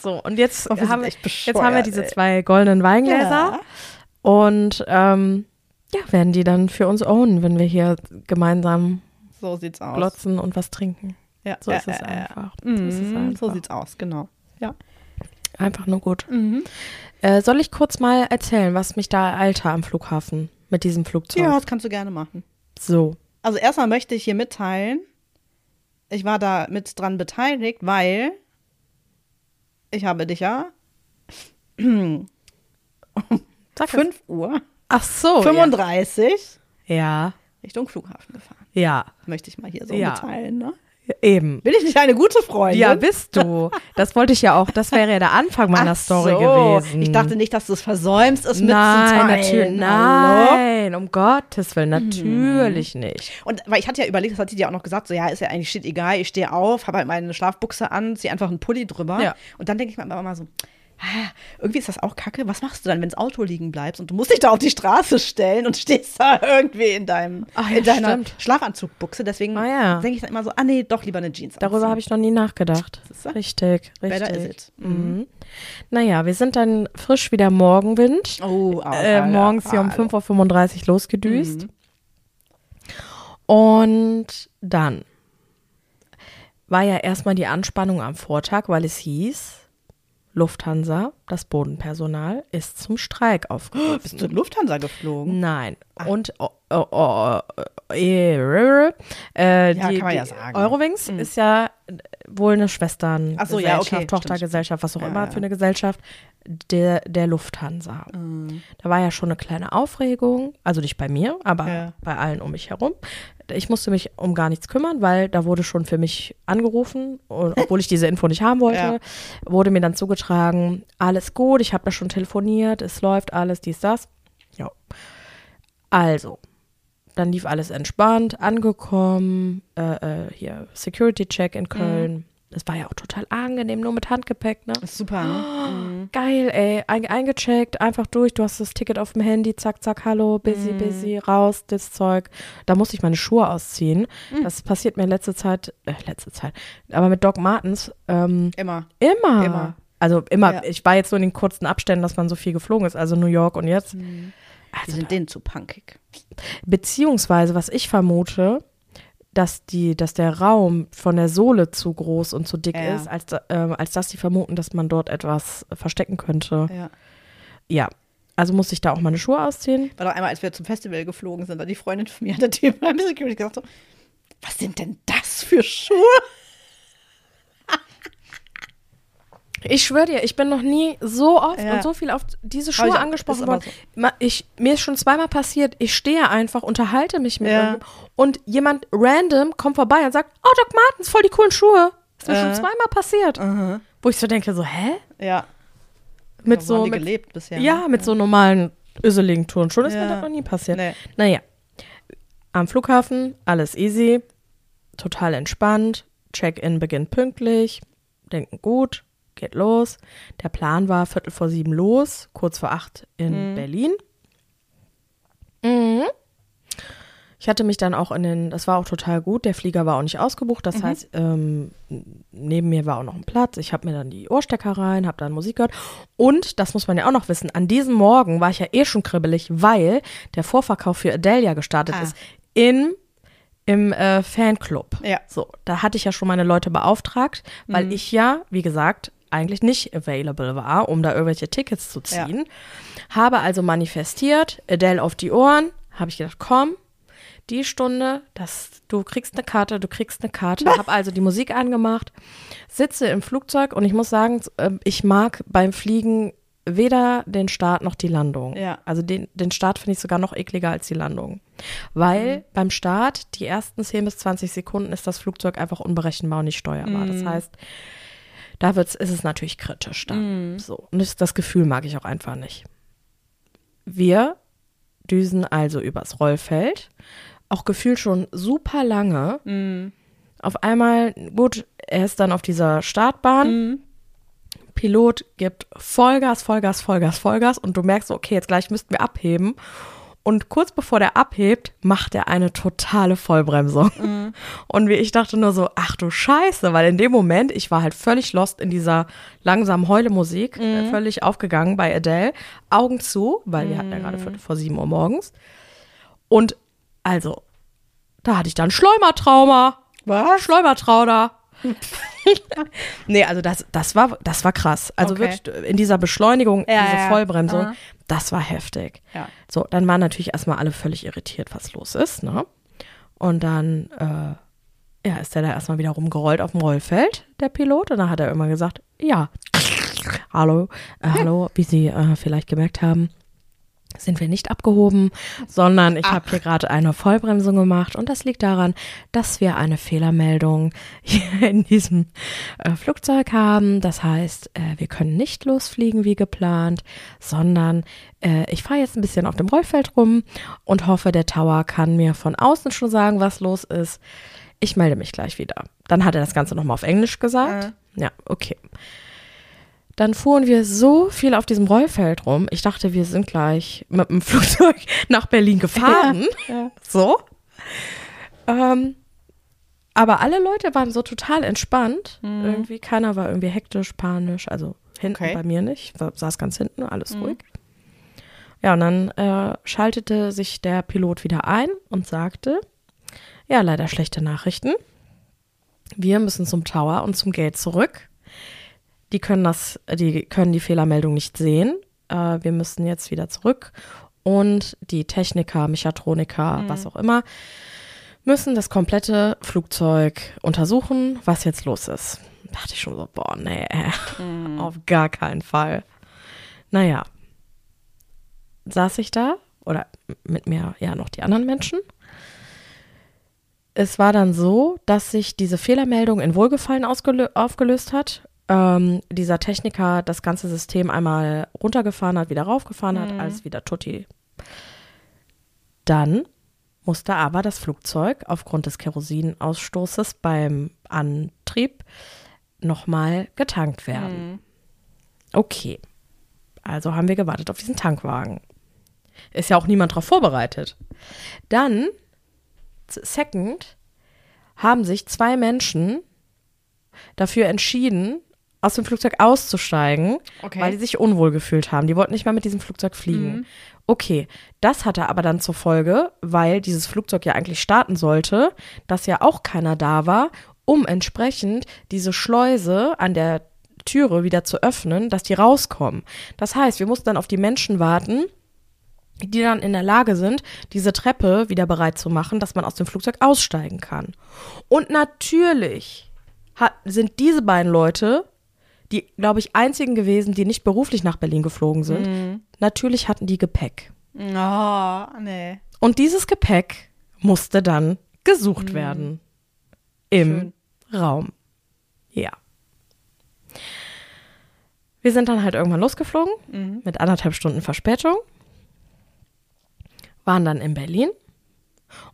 So, und jetzt, Oh, haben, jetzt haben wir diese zwei goldenen Weingläser. Ja. Und ähm, ja, werden die dann für uns ownen, wenn wir hier gemeinsam So sieht's aus. glotzen und was trinken. Ja, So ist es ja, ja. einfach. So ist es einfach. so sieht's aus, genau. Ja. Einfach nur gut. Äh, soll ich kurz mal erzählen, was mich da ereilte am Flughafen mit diesem Flugzeug? Ja, das kannst du gerne machen. So. Also erstmal möchte ich hier mitteilen, ich war da mit dran beteiligt, weil ich habe dich ja Sag es. 5 Uhr Ach so. 35 Oh, Ja. Richtung Flughafen gefahren. Ja. Möchte ich mal hier so Ja. mitteilen, ne? Eben. Bin ich nicht eine gute Freundin? Ja, bist du. Das wollte ich ja auch. Das wäre ja der Anfang meiner Ach Story so. gewesen. Ich dachte nicht, dass du es versäumst, es Nein, mitzuteilen. Hallo? Nein, um Gottes Willen, natürlich nicht. Und weil ich hatte ja überlegt, das hat sie dir auch noch gesagt, so ja, ist ja eigentlich shit egal, ich stehe auf, habe halt meine Schlafbuchse an, ziehe einfach einen Pulli drüber. Ja. Und dann denke ich mir immer mal so, irgendwie ist das auch kacke. Was machst du dann, wenn das Auto liegen bleibt und du musst dich da auf die Straße stellen und stehst da irgendwie in deinem Ach ja, in deiner stimmt. Schlafanzugbuchse. Deswegen Ah ja. denke ich dann immer so, ah nee, doch lieber eine Jeans. Darüber habe ich noch nie nachgedacht. Du? Richtig, Better richtig. is it. Mhm. Naja, wir sind dann frisch wieder Morgenwind. Oh, auch, äh, morgens hier um Alter. 5.35 Uhr losgedüst. Mhm. Und dann war ja erstmal die Anspannung am Vortag, weil es hieß, Lufthansa, das Bodenpersonal, ist zum Streik aufgerufen. Bist du in Lufthansa geflogen? Nein. Und oh, oh, oh, äh, äh, Ja, die, kann man ja sagen. Eurowings ist ja wohl eine Schwestern, Ach so, ja, okay, Tochtergesellschaft, was auch Ja, immer für eine Gesellschaft der, der Lufthansa. Mhm. Da war ja schon eine kleine Aufregung, also nicht bei mir, aber bei allen um mich herum. Ich musste mich um gar nichts kümmern, weil da wurde schon für mich angerufen, und obwohl ich diese Info nicht haben wollte, Ja. wurde mir dann zugetragen, alles gut, ich habe da schon telefoniert, es läuft alles, dies, das. Ja. Also, dann lief alles entspannt, angekommen, äh, äh, hier Security-Check in Köln. Das war ja auch total angenehm, nur mit Handgepäck, ne? Super, ne? Geil, ey, ein, eingecheckt, einfach durch, du hast das Ticket auf dem Handy, zack, zack, hallo, busy, busy, raus, das Zeug. Da musste ich meine Schuhe ausziehen. Das passiert mir letzte Zeit, äh, letzte Zeit, aber mit Doc Martens, ähm, Immer. immer. Immer. Also immer, Ja. ich war jetzt nur in den kurzen Abständen, dass man so viel geflogen ist, also New York und jetzt. Die Also sind denen zu punkig. Beziehungsweise, was ich vermute, dass, die, dass der Raum von der Sohle zu groß und zu dick Ja. ist, als, ähm, als dass die vermuten, dass man dort etwas verstecken könnte. Ja. Ja. Also musste ich da auch meine Schuhe ausziehen. War doch einmal, als wir zum Festival geflogen sind, da die Freundin von mir, der Typ beim Security gesagt so, was sind denn das für Schuhe? Ich schwöre dir, ich bin noch nie so oft Ja. und so viel auf diese Schuhe angesprochen ist worden. Ma- Ich, mir ist schon zweimal passiert, ich stehe einfach, unterhalte mich mit Ja. und jemand random kommt vorbei und sagt, oh, Doc Martens, voll die coolen Schuhe. Ist mir Äh. schon zweimal passiert. Wo ich so denke, so, hä? Ja. Mit Wo so, mit, gelebt bisher. ja, mit so normalen öseligen Turnschuhen. Das ist mir Ja. doch noch nie passiert. Nee. Naja, am Flughafen, alles easy, total entspannt, Check-in beginnt pünktlich, denken gut, geht los. Der Plan war Viertel vor sieben los, kurz vor acht in Berlin. Mhm. Ich hatte mich dann auch in den, das war auch total gut, der Flieger war auch nicht ausgebucht, das heißt, ähm, neben mir war auch noch ein Platz. Ich habe mir dann die Ohrstecker rein, habe dann Musik gehört. Und, das muss man ja auch noch wissen, an diesem Morgen war ich ja eh schon kribbelig, weil der Vorverkauf für Adele ja gestartet Ah. ist in, im äh, Fanclub. Ja. So, da hatte ich ja schon meine Leute beauftragt, weil ich ja, wie gesagt, eigentlich nicht available war, um da irgendwelche Tickets zu Ja. ziehen. Habe also manifestiert, Adele auf die Ohren, habe ich gedacht, komm, die Stunde, das, du kriegst eine Karte, du kriegst eine Karte. Habe also die Musik angemacht, sitze im Flugzeug und ich muss sagen, äh, ich mag beim Fliegen weder den Start noch die Landung. Ja. Also den, den Start finde ich sogar noch ekliger als die Landung. Weil beim Start, die ersten 10 bis 20 Sekunden, ist das Flugzeug einfach unberechenbar und nicht steuerbar. Das heißt, da wird's, ist es natürlich kritisch dann. So. Und das, das Gefühl mag ich auch einfach nicht. Wir düsen also übers Rollfeld, auch gefühlt schon super lange. Auf einmal, gut, er ist dann auf dieser Startbahn. Pilot gibt Vollgas, Vollgas, Vollgas, Vollgas und du merkst okay, jetzt gleich müssten wir abheben. Und kurz bevor der abhebt, macht er eine totale Vollbremsung. Und wie ich dachte nur so, ach du Scheiße, weil in dem Moment, ich war halt völlig lost in dieser langsamen Heulemusik, äh, völlig aufgegangen bei Adele, Augen zu, weil wir hatten ja gerade Viertel vor sieben Uhr morgens. Und also, da hatte ich dann Schleumertrauma. Was? Schleumertrauder. nee, also das, das war, das war krass. Also Okay. wirklich in dieser Beschleunigung, Ja, diese ja. Vollbremsung, Aha. das war heftig. Ja. So, dann waren natürlich erstmal alle völlig irritiert, was los ist, ne? Und dann, äh, ja, ist der da erstmal wieder rumgerollt auf dem Rollfeld, der Pilot. Und dann hat er immer gesagt, ja, hallo, äh, hallo, wie Sie äh, vielleicht gemerkt haben, sind wir nicht abgehoben, sondern ich habe hier gerade eine Vollbremsung gemacht und das liegt daran, dass wir eine Fehlermeldung hier in diesem äh, Flugzeug haben. Das heißt, äh, wir können nicht losfliegen wie geplant, sondern äh, ich fahre jetzt ein bisschen auf dem Rollfeld rum und hoffe, der Tower kann mir von außen schon sagen, was los ist. Ich melde mich gleich wieder. Dann hat er das Ganze nochmal auf Englisch gesagt. Ja, okay. Dann fuhren wir so viel auf diesem Rollfeld rum. Ich dachte, wir sind gleich mit dem Flugzeug nach Berlin gefahren. Ja, ja. So. Ähm, aber alle Leute waren so total entspannt. Irgendwie keiner war irgendwie hektisch, panisch. Also hinten Okay. bei mir nicht. Ich saß ganz hinten, alles ruhig. Ja, und dann äh, schaltete sich der Pilot wieder ein und sagte, ja, leider schlechte Nachrichten. Wir müssen zum Tower und zum Gate zurück. Die können das, die können die Fehlermeldung nicht sehen. Äh, wir müssen jetzt wieder zurück und die Techniker, Mechatroniker, was auch immer, müssen das komplette Flugzeug untersuchen, was jetzt los ist. Da dachte ich schon so, boah, nee, auf gar keinen Fall. Naja, saß ich da oder mit mir ja noch die anderen Menschen. Es war dann so, dass sich diese Fehlermeldung in Wohlgefallen aufgelöst hat. Ähm, dieser Techniker das ganze System einmal runtergefahren hat, wieder raufgefahren hat, alles wieder tutti. Dann musste aber das Flugzeug aufgrund des Kerosinausstoßes beim Antrieb nochmal getankt werden. Okay. Also haben wir gewartet auf diesen Tankwagen. Ist ja auch niemand darauf vorbereitet. Dann, second, haben sich zwei Menschen dafür entschieden, aus dem Flugzeug auszusteigen, Okay. weil die sich unwohl gefühlt haben. Die wollten nicht mehr mit diesem Flugzeug fliegen. Okay, das hatte aber dann zur Folge, weil dieses Flugzeug ja eigentlich starten sollte, dass ja auch keiner da war, um entsprechend diese Schleuse an der Türe wieder zu öffnen, dass die rauskommen. Das heißt, wir mussten dann auf die Menschen warten, die dann in der Lage sind, diese Treppe wieder bereit zu machen, dass man aus dem Flugzeug aussteigen kann. Und natürlich hat, sind diese beiden Leute die, glaube ich, einzigen gewesen, die nicht beruflich nach Berlin geflogen sind. Natürlich hatten die Gepäck. Oh, nee. Und dieses Gepäck musste dann gesucht werden. Im Raum. Ja. Wir sind dann halt irgendwann losgeflogen mit anderthalb Stunden Verspätung. Waren dann in Berlin.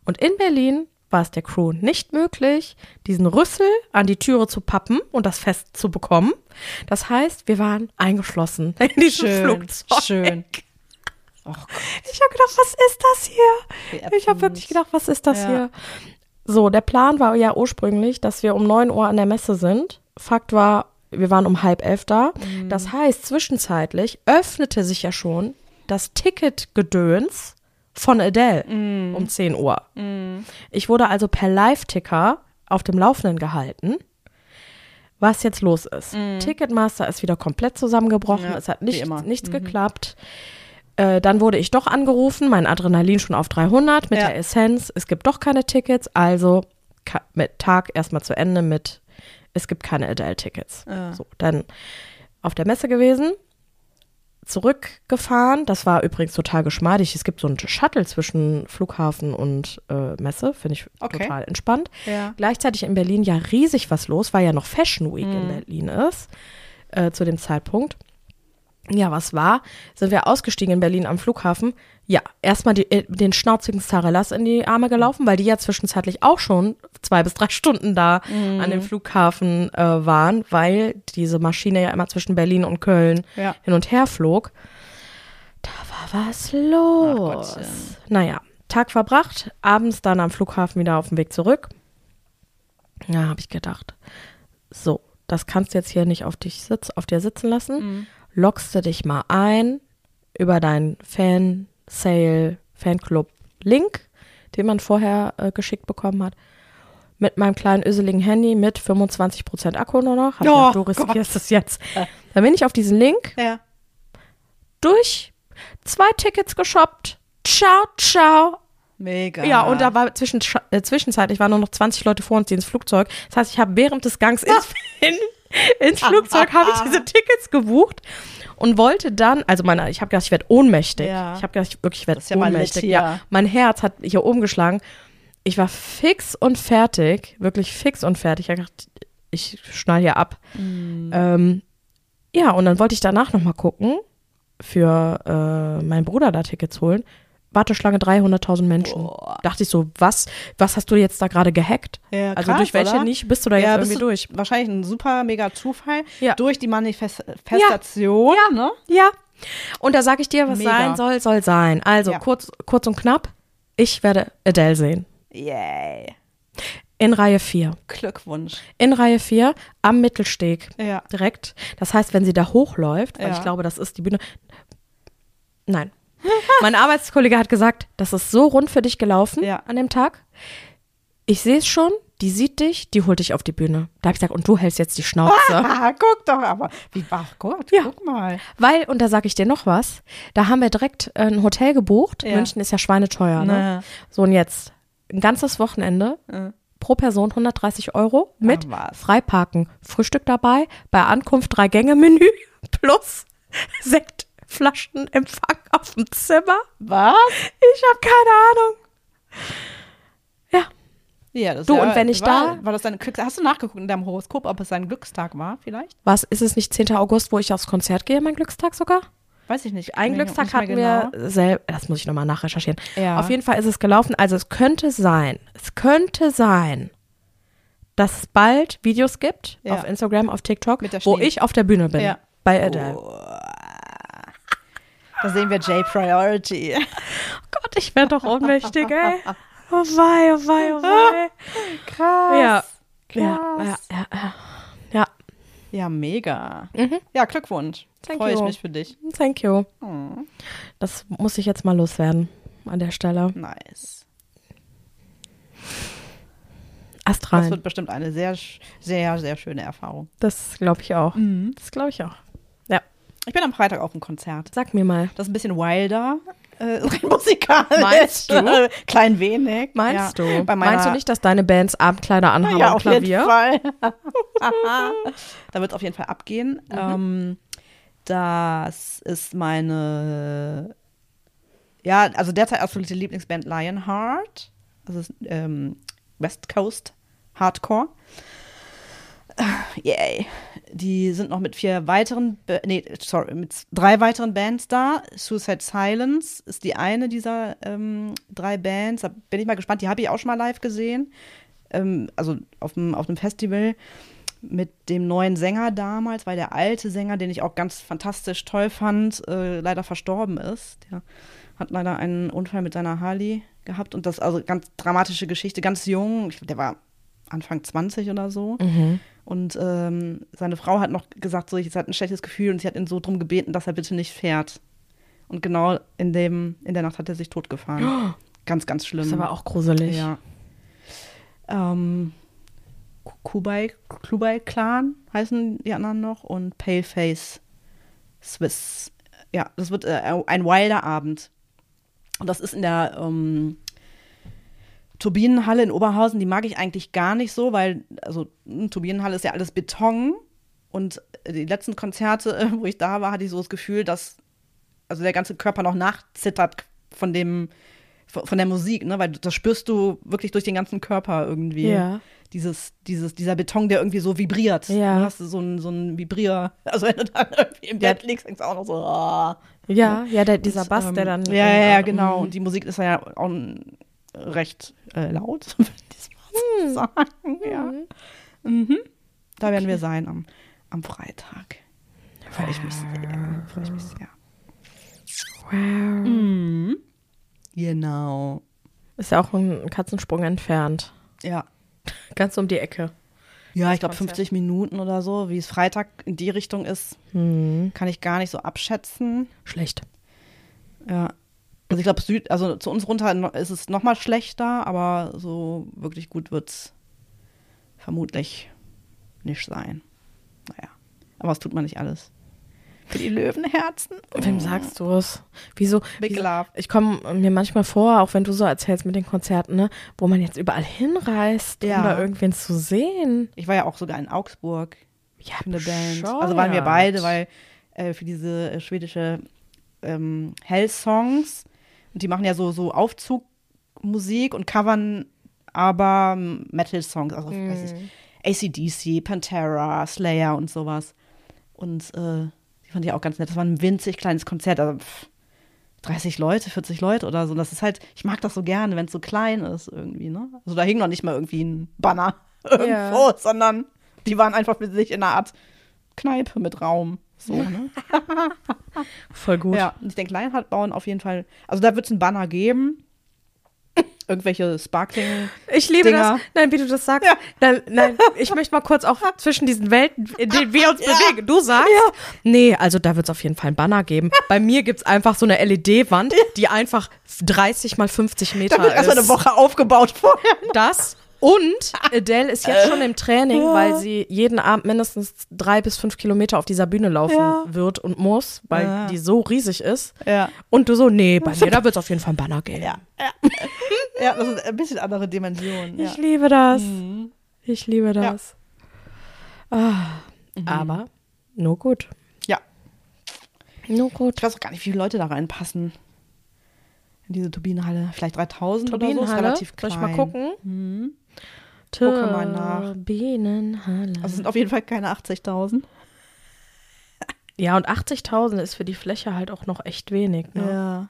Und in Berlin war es der Crew nicht möglich, diesen Rüssel an die Türe zu pappen und das fest zu bekommen. Das heißt, wir waren eingeschlossen in diesem Schön, Flugzeug. schön. Ich habe gedacht, was ist das hier? Ich habe wirklich gedacht, was ist das Ja. hier? So, der Plan war ja ursprünglich, dass wir um 9 Uhr an der Messe sind. Fakt war, wir waren um halb elf da. Mhm. Das heißt, zwischenzeitlich öffnete sich ja schon das Ticketgedöns von Adele Mhm. um 10 Uhr. Ich wurde also per Live-Ticker auf dem Laufenden gehalten, was jetzt los ist. Ticketmaster ist wieder komplett zusammengebrochen. Ja, es hat nicht, nichts Mhm. geklappt. Äh, dann wurde ich doch angerufen, mein Adrenalin schon auf 300 mit Ja. der Essenz. Es gibt doch keine Tickets, also mit Tag erstmal zu Ende mit, es gibt keine Adele-Tickets. Ja. So, dann auf der Messe gewesen, zurückgefahren. Das war übrigens total geschmeidig. Es gibt so einen Shuttle zwischen Flughafen und äh, Messe, finde ich Okay. total entspannt. Ja. Gleichzeitig in Berlin ja riesig was los, weil ja noch Fashion Week Mhm. in Berlin ist, äh, zu dem Zeitpunkt. Ja, was war? Sind wir ausgestiegen in Berlin am Flughafen? Ja, erstmal die, äh, den schnauzigen Zarellas in die Arme gelaufen, weil die ja zwischenzeitlich auch schon zwei bis drei Stunden da Mhm. an dem Flughafen äh, waren, weil diese Maschine ja immer zwischen Berlin und Köln Ja. hin und her flog. Da war was los. Naja, Tag verbracht, abends dann am Flughafen wieder auf dem Weg zurück. Ja, habe ich gedacht, so, das kannst du jetzt hier nicht auf dich sitz, auf dir sitzen lassen. Lockst du dich mal ein über deinen Fan-Sale, Fanclub-Link, den man vorher äh, geschickt bekommen hat. Mit meinem kleinen öseligen Handy mit 25% Akku nur noch. Hab Oh, gedacht, du riskierst es jetzt. Dann bin ich auf diesen Link Ja. durch, zwei Tickets geshoppt. Ciao, ciao. Mega. Ja, und da war zwischen, äh, zwischenzeitlich waren nur noch 20 Leute vor uns, die ins Flugzeug. Das heißt, ich habe während des Gangs ins, in, ins Flugzeug, habe ich diese Tickets gebucht und wollte dann, also meine, ich habe gedacht, ich werde ohnmächtig. Ja. Ich habe gedacht, ich wirklich werde ohnmächtig. ja. ja. Mein Herz hat hier oben geschlagen. Ich war fix und fertig, wirklich fix und fertig. Ich habe gedacht, ich schnall hier ab. Mhm. Ähm, ja, und dann wollte ich danach nochmal gucken, für äh, meinen Bruder da Tickets holen. Warteschlange 300.000 Menschen. Boah. Dachte ich so, was, was hast du jetzt da gerade gehackt? Ja, also krass, durch welche oder? Nische bist du da jetzt ja, irgendwie bist du durch? Wahrscheinlich ein super mega Zufall. Ja. Durch die Manifestation, ne? Ja. Und da sage ich dir, was Mega. sein soll, soll sein. Also Ja. kurz, kurz und knapp, ich werde Adele sehen. Yay. In Reihe 4. Glückwunsch. In Reihe 4 am Mittelsteg. Ja. Direkt. Das heißt, wenn sie da hochläuft, weil Ja. ich glaube, das ist die Bühne. Nein. mein Arbeitskollege hat gesagt, das ist so rund für dich gelaufen Ja. an dem Tag. Ich sehe es schon, die sieht dich, die holt dich auf die Bühne. Da habe ich gesagt, und du hältst jetzt die Schnauze. Ah, guck doch aber. Wie, ach Gott, Ja. guck mal. Weil, und da sage ich dir noch was, da haben wir direkt äh, ein Hotel gebucht. Ja. München ist ja schweineteuer, ne? So, und jetzt ein ganzes Wochenende Äh. pro Person 130 Euro mit Ach. Freiparken, Frühstück dabei, bei Ankunft drei Gänge Menü plus Sektflaschen Empfang auf dem Zimmer. Was? Ich habe keine Ahnung. Ja, Ja, das Du, ja, und wenn ich war, da- War das Glücks Hast du nachgeguckt in deinem Horoskop, ob es dein Glückstag war, vielleicht? was ist es nicht 10. August, wo ich aufs Konzert gehe, mein Glückstag sogar? Weiß ich nicht. Nicht- Glückstag hatten genau. wir selber, das muss ich nochmal nachrecherchieren. Ja. Auf jeden Fall ist es gelaufen. Also es könnte sein, es könnte sein, dass es bald Videos gibt Ja. auf Instagram, auf TikTok, wo ich auf der Bühne bin. Ja. Bei Adele. Da sehen wir J Priority. Gott, ich werde doch ohnmächtig, ey. Oh wei, oh wei, oh wei. Krass. Ja. Krass. Ja, ja, ja, ja. Ja, mega. Mhm. Ja, Glückwunsch. Freue ich mich für dich. thank you. Oh, Das muss ich jetzt mal loswerden an der Stelle. nice. Astral. Das wird bestimmt eine sehr, sehr, sehr schöne Erfahrung. Das glaube ich auch. Mhm. Das glaube ich auch. Ich bin am Freitag auf dem Konzert. sag mir mal. Das ist ein bisschen wilder. Äh, musikalisch. Meinst du? Klein wenig. Meinst ja. du? Meinst du nicht, dass deine Bands Abendkleider anhaben ja, auf Klavier? jeden Fall. da wird es auf jeden Fall abgehen. Ähm, das ist meine, ja, also derzeit absolute Lieblingsband Lionheart. Das ist ähm, West Coast Hardcore. Äh, Yay. Die sind noch mit vier weiteren, nee, sorry, mit drei weiteren Bands da. Suicide Silence ist die eine dieser ähm, drei Bands. Da bin ich mal gespannt. Die habe ich auch schon mal live gesehen. Ähm, also auf dem, auf dem Festival mit dem neuen Sänger damals, weil der alte Sänger, den ich auch ganz fantastisch toll fand, äh, leider verstorben ist. Der hat leider einen Unfall mit seiner Harley gehabt und das also ganz dramatische Geschichte, ganz jung. Ich, der war Anfang 20 oder so. Mhm. Und ähm, seine Frau hat noch gesagt, so, ich hat ein schlechtes Gefühl und sie hat ihn so drum gebeten, dass er bitte nicht fährt. Und genau in dem, in der Nacht hat er sich totgefahren. Ganz, ganz schlimm. Das ist aber auch gruselig. Ja. Ähm, Ku- Kubai, Kubai Clan heißen die anderen noch und Paleface Swiss. Ja, das wird äh, ein wilder Abend. Und das ist in der ähm, Turbinenhalle in Oberhausen. Die mag ich eigentlich gar nicht so, weil, also, mh, Turbinenhalle ist ja alles Beton. Und die letzten Konzerte, äh, wo ich da war, hatte ich so das Gefühl, dass also der ganze Körper noch nachzittert von dem, von der Musik, ne? Weil das spürst du wirklich durch den ganzen Körper irgendwie. Ja. Dieses, dieses, dieser Beton, der irgendwie so vibriert. Ja. Du hast so ein, so ein Vibrier, also wenn du dann irgendwie im Ja. Bett liegst, denkst du auch noch so, ah. Ja, ja, der, dieser Und, Bass, ähm, der dann. Ja, ja, ja, äh, genau. mhm. Und die Musik ist ja auch äh, recht äh, laut, würde ich mal so sagen. Ja. Mhm. Da werden wir sein am, am Freitag. Freue ich mich sehr. Freue ich mich sehr. Wow. Mhm. Genau. Ist ja auch ein Katzensprung entfernt. Ja. Ganz um die Ecke. Ja, ich glaube Konzert. 50 Minuten oder so, wie es Freitag in die Richtung ist, Hm. kann ich gar nicht so abschätzen. Schlecht. Ja. Also ich glaube, Süd, also zu uns runter ist es noch mal schlechter, aber so wirklich gut wird es vermutlich nicht sein. Naja. Aber was tut man nicht alles? Für die Löwenherzen? Wem sagst du es? Wieso? Big wieso? Love. Ich komme mir manchmal vor, auch wenn du so erzählst mit den Konzerten, ne, wo man jetzt überall hinreist, Ja. um da irgendwen zu sehen. Ich war ja auch sogar in Augsburg Ja, für eine Band. Also waren wir beide, weil äh, für diese äh, schwedische ähm, Hell-Songs, und die machen ja so, so Aufzugmusik und covern aber ähm, Metal-Songs, also weiß Mhm. ich, ACDC, Pantera, Slayer und sowas. Und äh, die fand ich auch ganz nett. Das war ein winzig kleines Konzert, also pff, 30 Leute, 40 Leute oder so. Das ist halt, ich mag das so gerne, wenn es so klein ist irgendwie, ne? Also da hing noch nicht mal irgendwie ein Banner irgendwo, sondern die waren einfach für sich in einer Art Kneipe mit Raum. So, ne? Voll gut. Ja, und ich denke, Lionheart bauen auf jeden Fall. Also da wird es einen Banner geben. Irgendwelche Sparkling. Ich liebe Dinger. das. Nein, wie du das sagst. Ja. Nein, nein, ich möchte mal kurz auch zwischen diesen Welten, in denen wir uns Ja. bewegen. Du sagst, nee, also da wird es auf jeden Fall einen Banner geben. Bei mir gibt es einfach so eine LED-Wand, die einfach 30 mal 50 Meter Da wird ist. erstmal eine Woche aufgebaut vorher. Das. Und Adele ist jetzt schon im Training, weil sie jeden Abend mindestens drei bis fünf Kilometer auf dieser Bühne laufen Ja. wird und muss, weil Ja. die so riesig ist. Ja. Und du so, nee, bei mir, da wird es auf jeden Fall einen Banner geben. Ja. Ja, das ist ein bisschen andere Dimension. Ja. Ich liebe das. Mhm. Ich liebe das. Ah, Aber nur gut. ja. Nur gut. Ich weiß auch gar nicht, wie viele Leute da reinpassen. In diese Turbinenhalle. Vielleicht 3000 oder so. Ist Turbinenhalle. relativ Soll klein. ich mal gucken? Mhm. Gucke mal nach. Turbinenhalle. Also es sind auf jeden Fall keine 80.000. ja, und 80.000 ist für die Fläche halt auch noch echt wenig. Ne? Ja.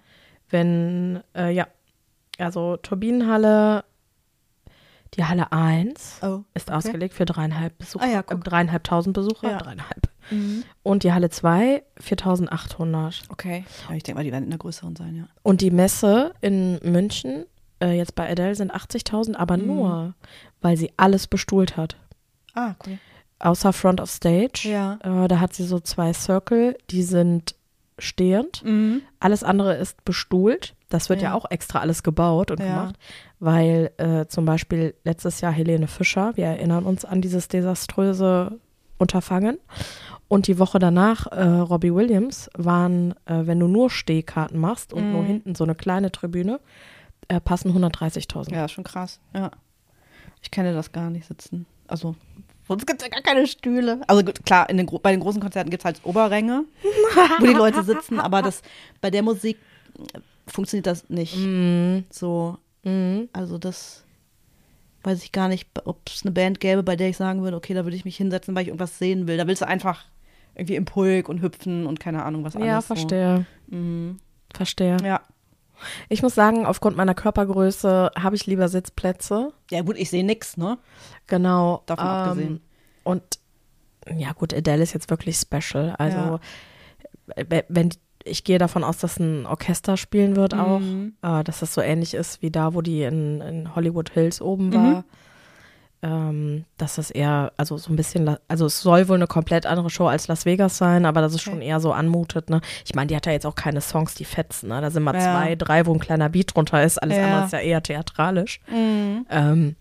Wenn, äh, ja, also Turbinenhalle, die Halle 1 Oh. ist okay. ausgelegt für dreieinhalb Besucher, Ah ja, äh, dreieinhalbtausend Besucher, Ja. dreieinhalb. Mhm. Und die Halle 2 4.800. Okay. Ja, ich denke mal, die werden in der größeren sein, ja. Und die Messe in München, äh, jetzt bei Adele, sind 80.000, aber Mhm. nur, weil sie alles bestuhlt hat. Ah, cool. Außer Front of Stage. Ja. Äh, da hat sie so zwei Circle, die sind stehend. Mhm. Alles andere ist bestuhlt. Das wird ja, Ja. auch extra alles gebaut und Ja. gemacht, weil äh, zum Beispiel letztes Jahr Helene Fischer, wir erinnern uns an dieses desaströse Unterfangen. Und die Woche danach äh, Robbie Williams waren, äh, wenn du nur Stehkarten machst und nur Mhm. hinten so eine kleine Tribüne, äh, passen 130.000. Ja, schon krass. Ja. Ich kenne das gar nicht sitzen. Also, sonst gibt es ja gar keine Stühle. Also gut, klar, in den, bei den großen Konzerten gibt es halt Oberränge, wo die Leute sitzen, aber das bei der Musik äh, funktioniert das nicht. Mhm. So, Mhm. also das weiß ich gar nicht, ob es eine Band gäbe, bei der ich sagen würde, okay, da würde ich mich hinsetzen, weil ich irgendwas sehen will. Da willst du einfach irgendwie im Pulk und hüpfen und keine Ahnung was alles. Ja, verstehe. So. Mhm. Verstehe. Ja. Ich muss sagen, aufgrund meiner Körpergröße habe ich lieber Sitzplätze. Ja, gut, ich sehe nix, ne? Genau. Davon ähm, abgesehen. Und ja, gut, Adele ist jetzt wirklich special. Also, äh, wenn ich gehe davon aus, dass ein Orchester spielen wird auch, Mhm. äh, dass das so ähnlich ist wie da, wo die in, in Hollywood Hills oben Mhm. Ähm, dass das eher, also so ein bisschen, also es soll wohl eine komplett andere Show als Las Vegas sein, aber dass es Okay. schon eher so anmutet, ne? Ich meine, die hat ja jetzt auch keine Songs, die fetzen, ne? Da sind mal Ja. zwei, drei, wo ein kleiner Beat drunter ist, alles Ja. andere ist ja eher theatralisch. Mhm. Ähm,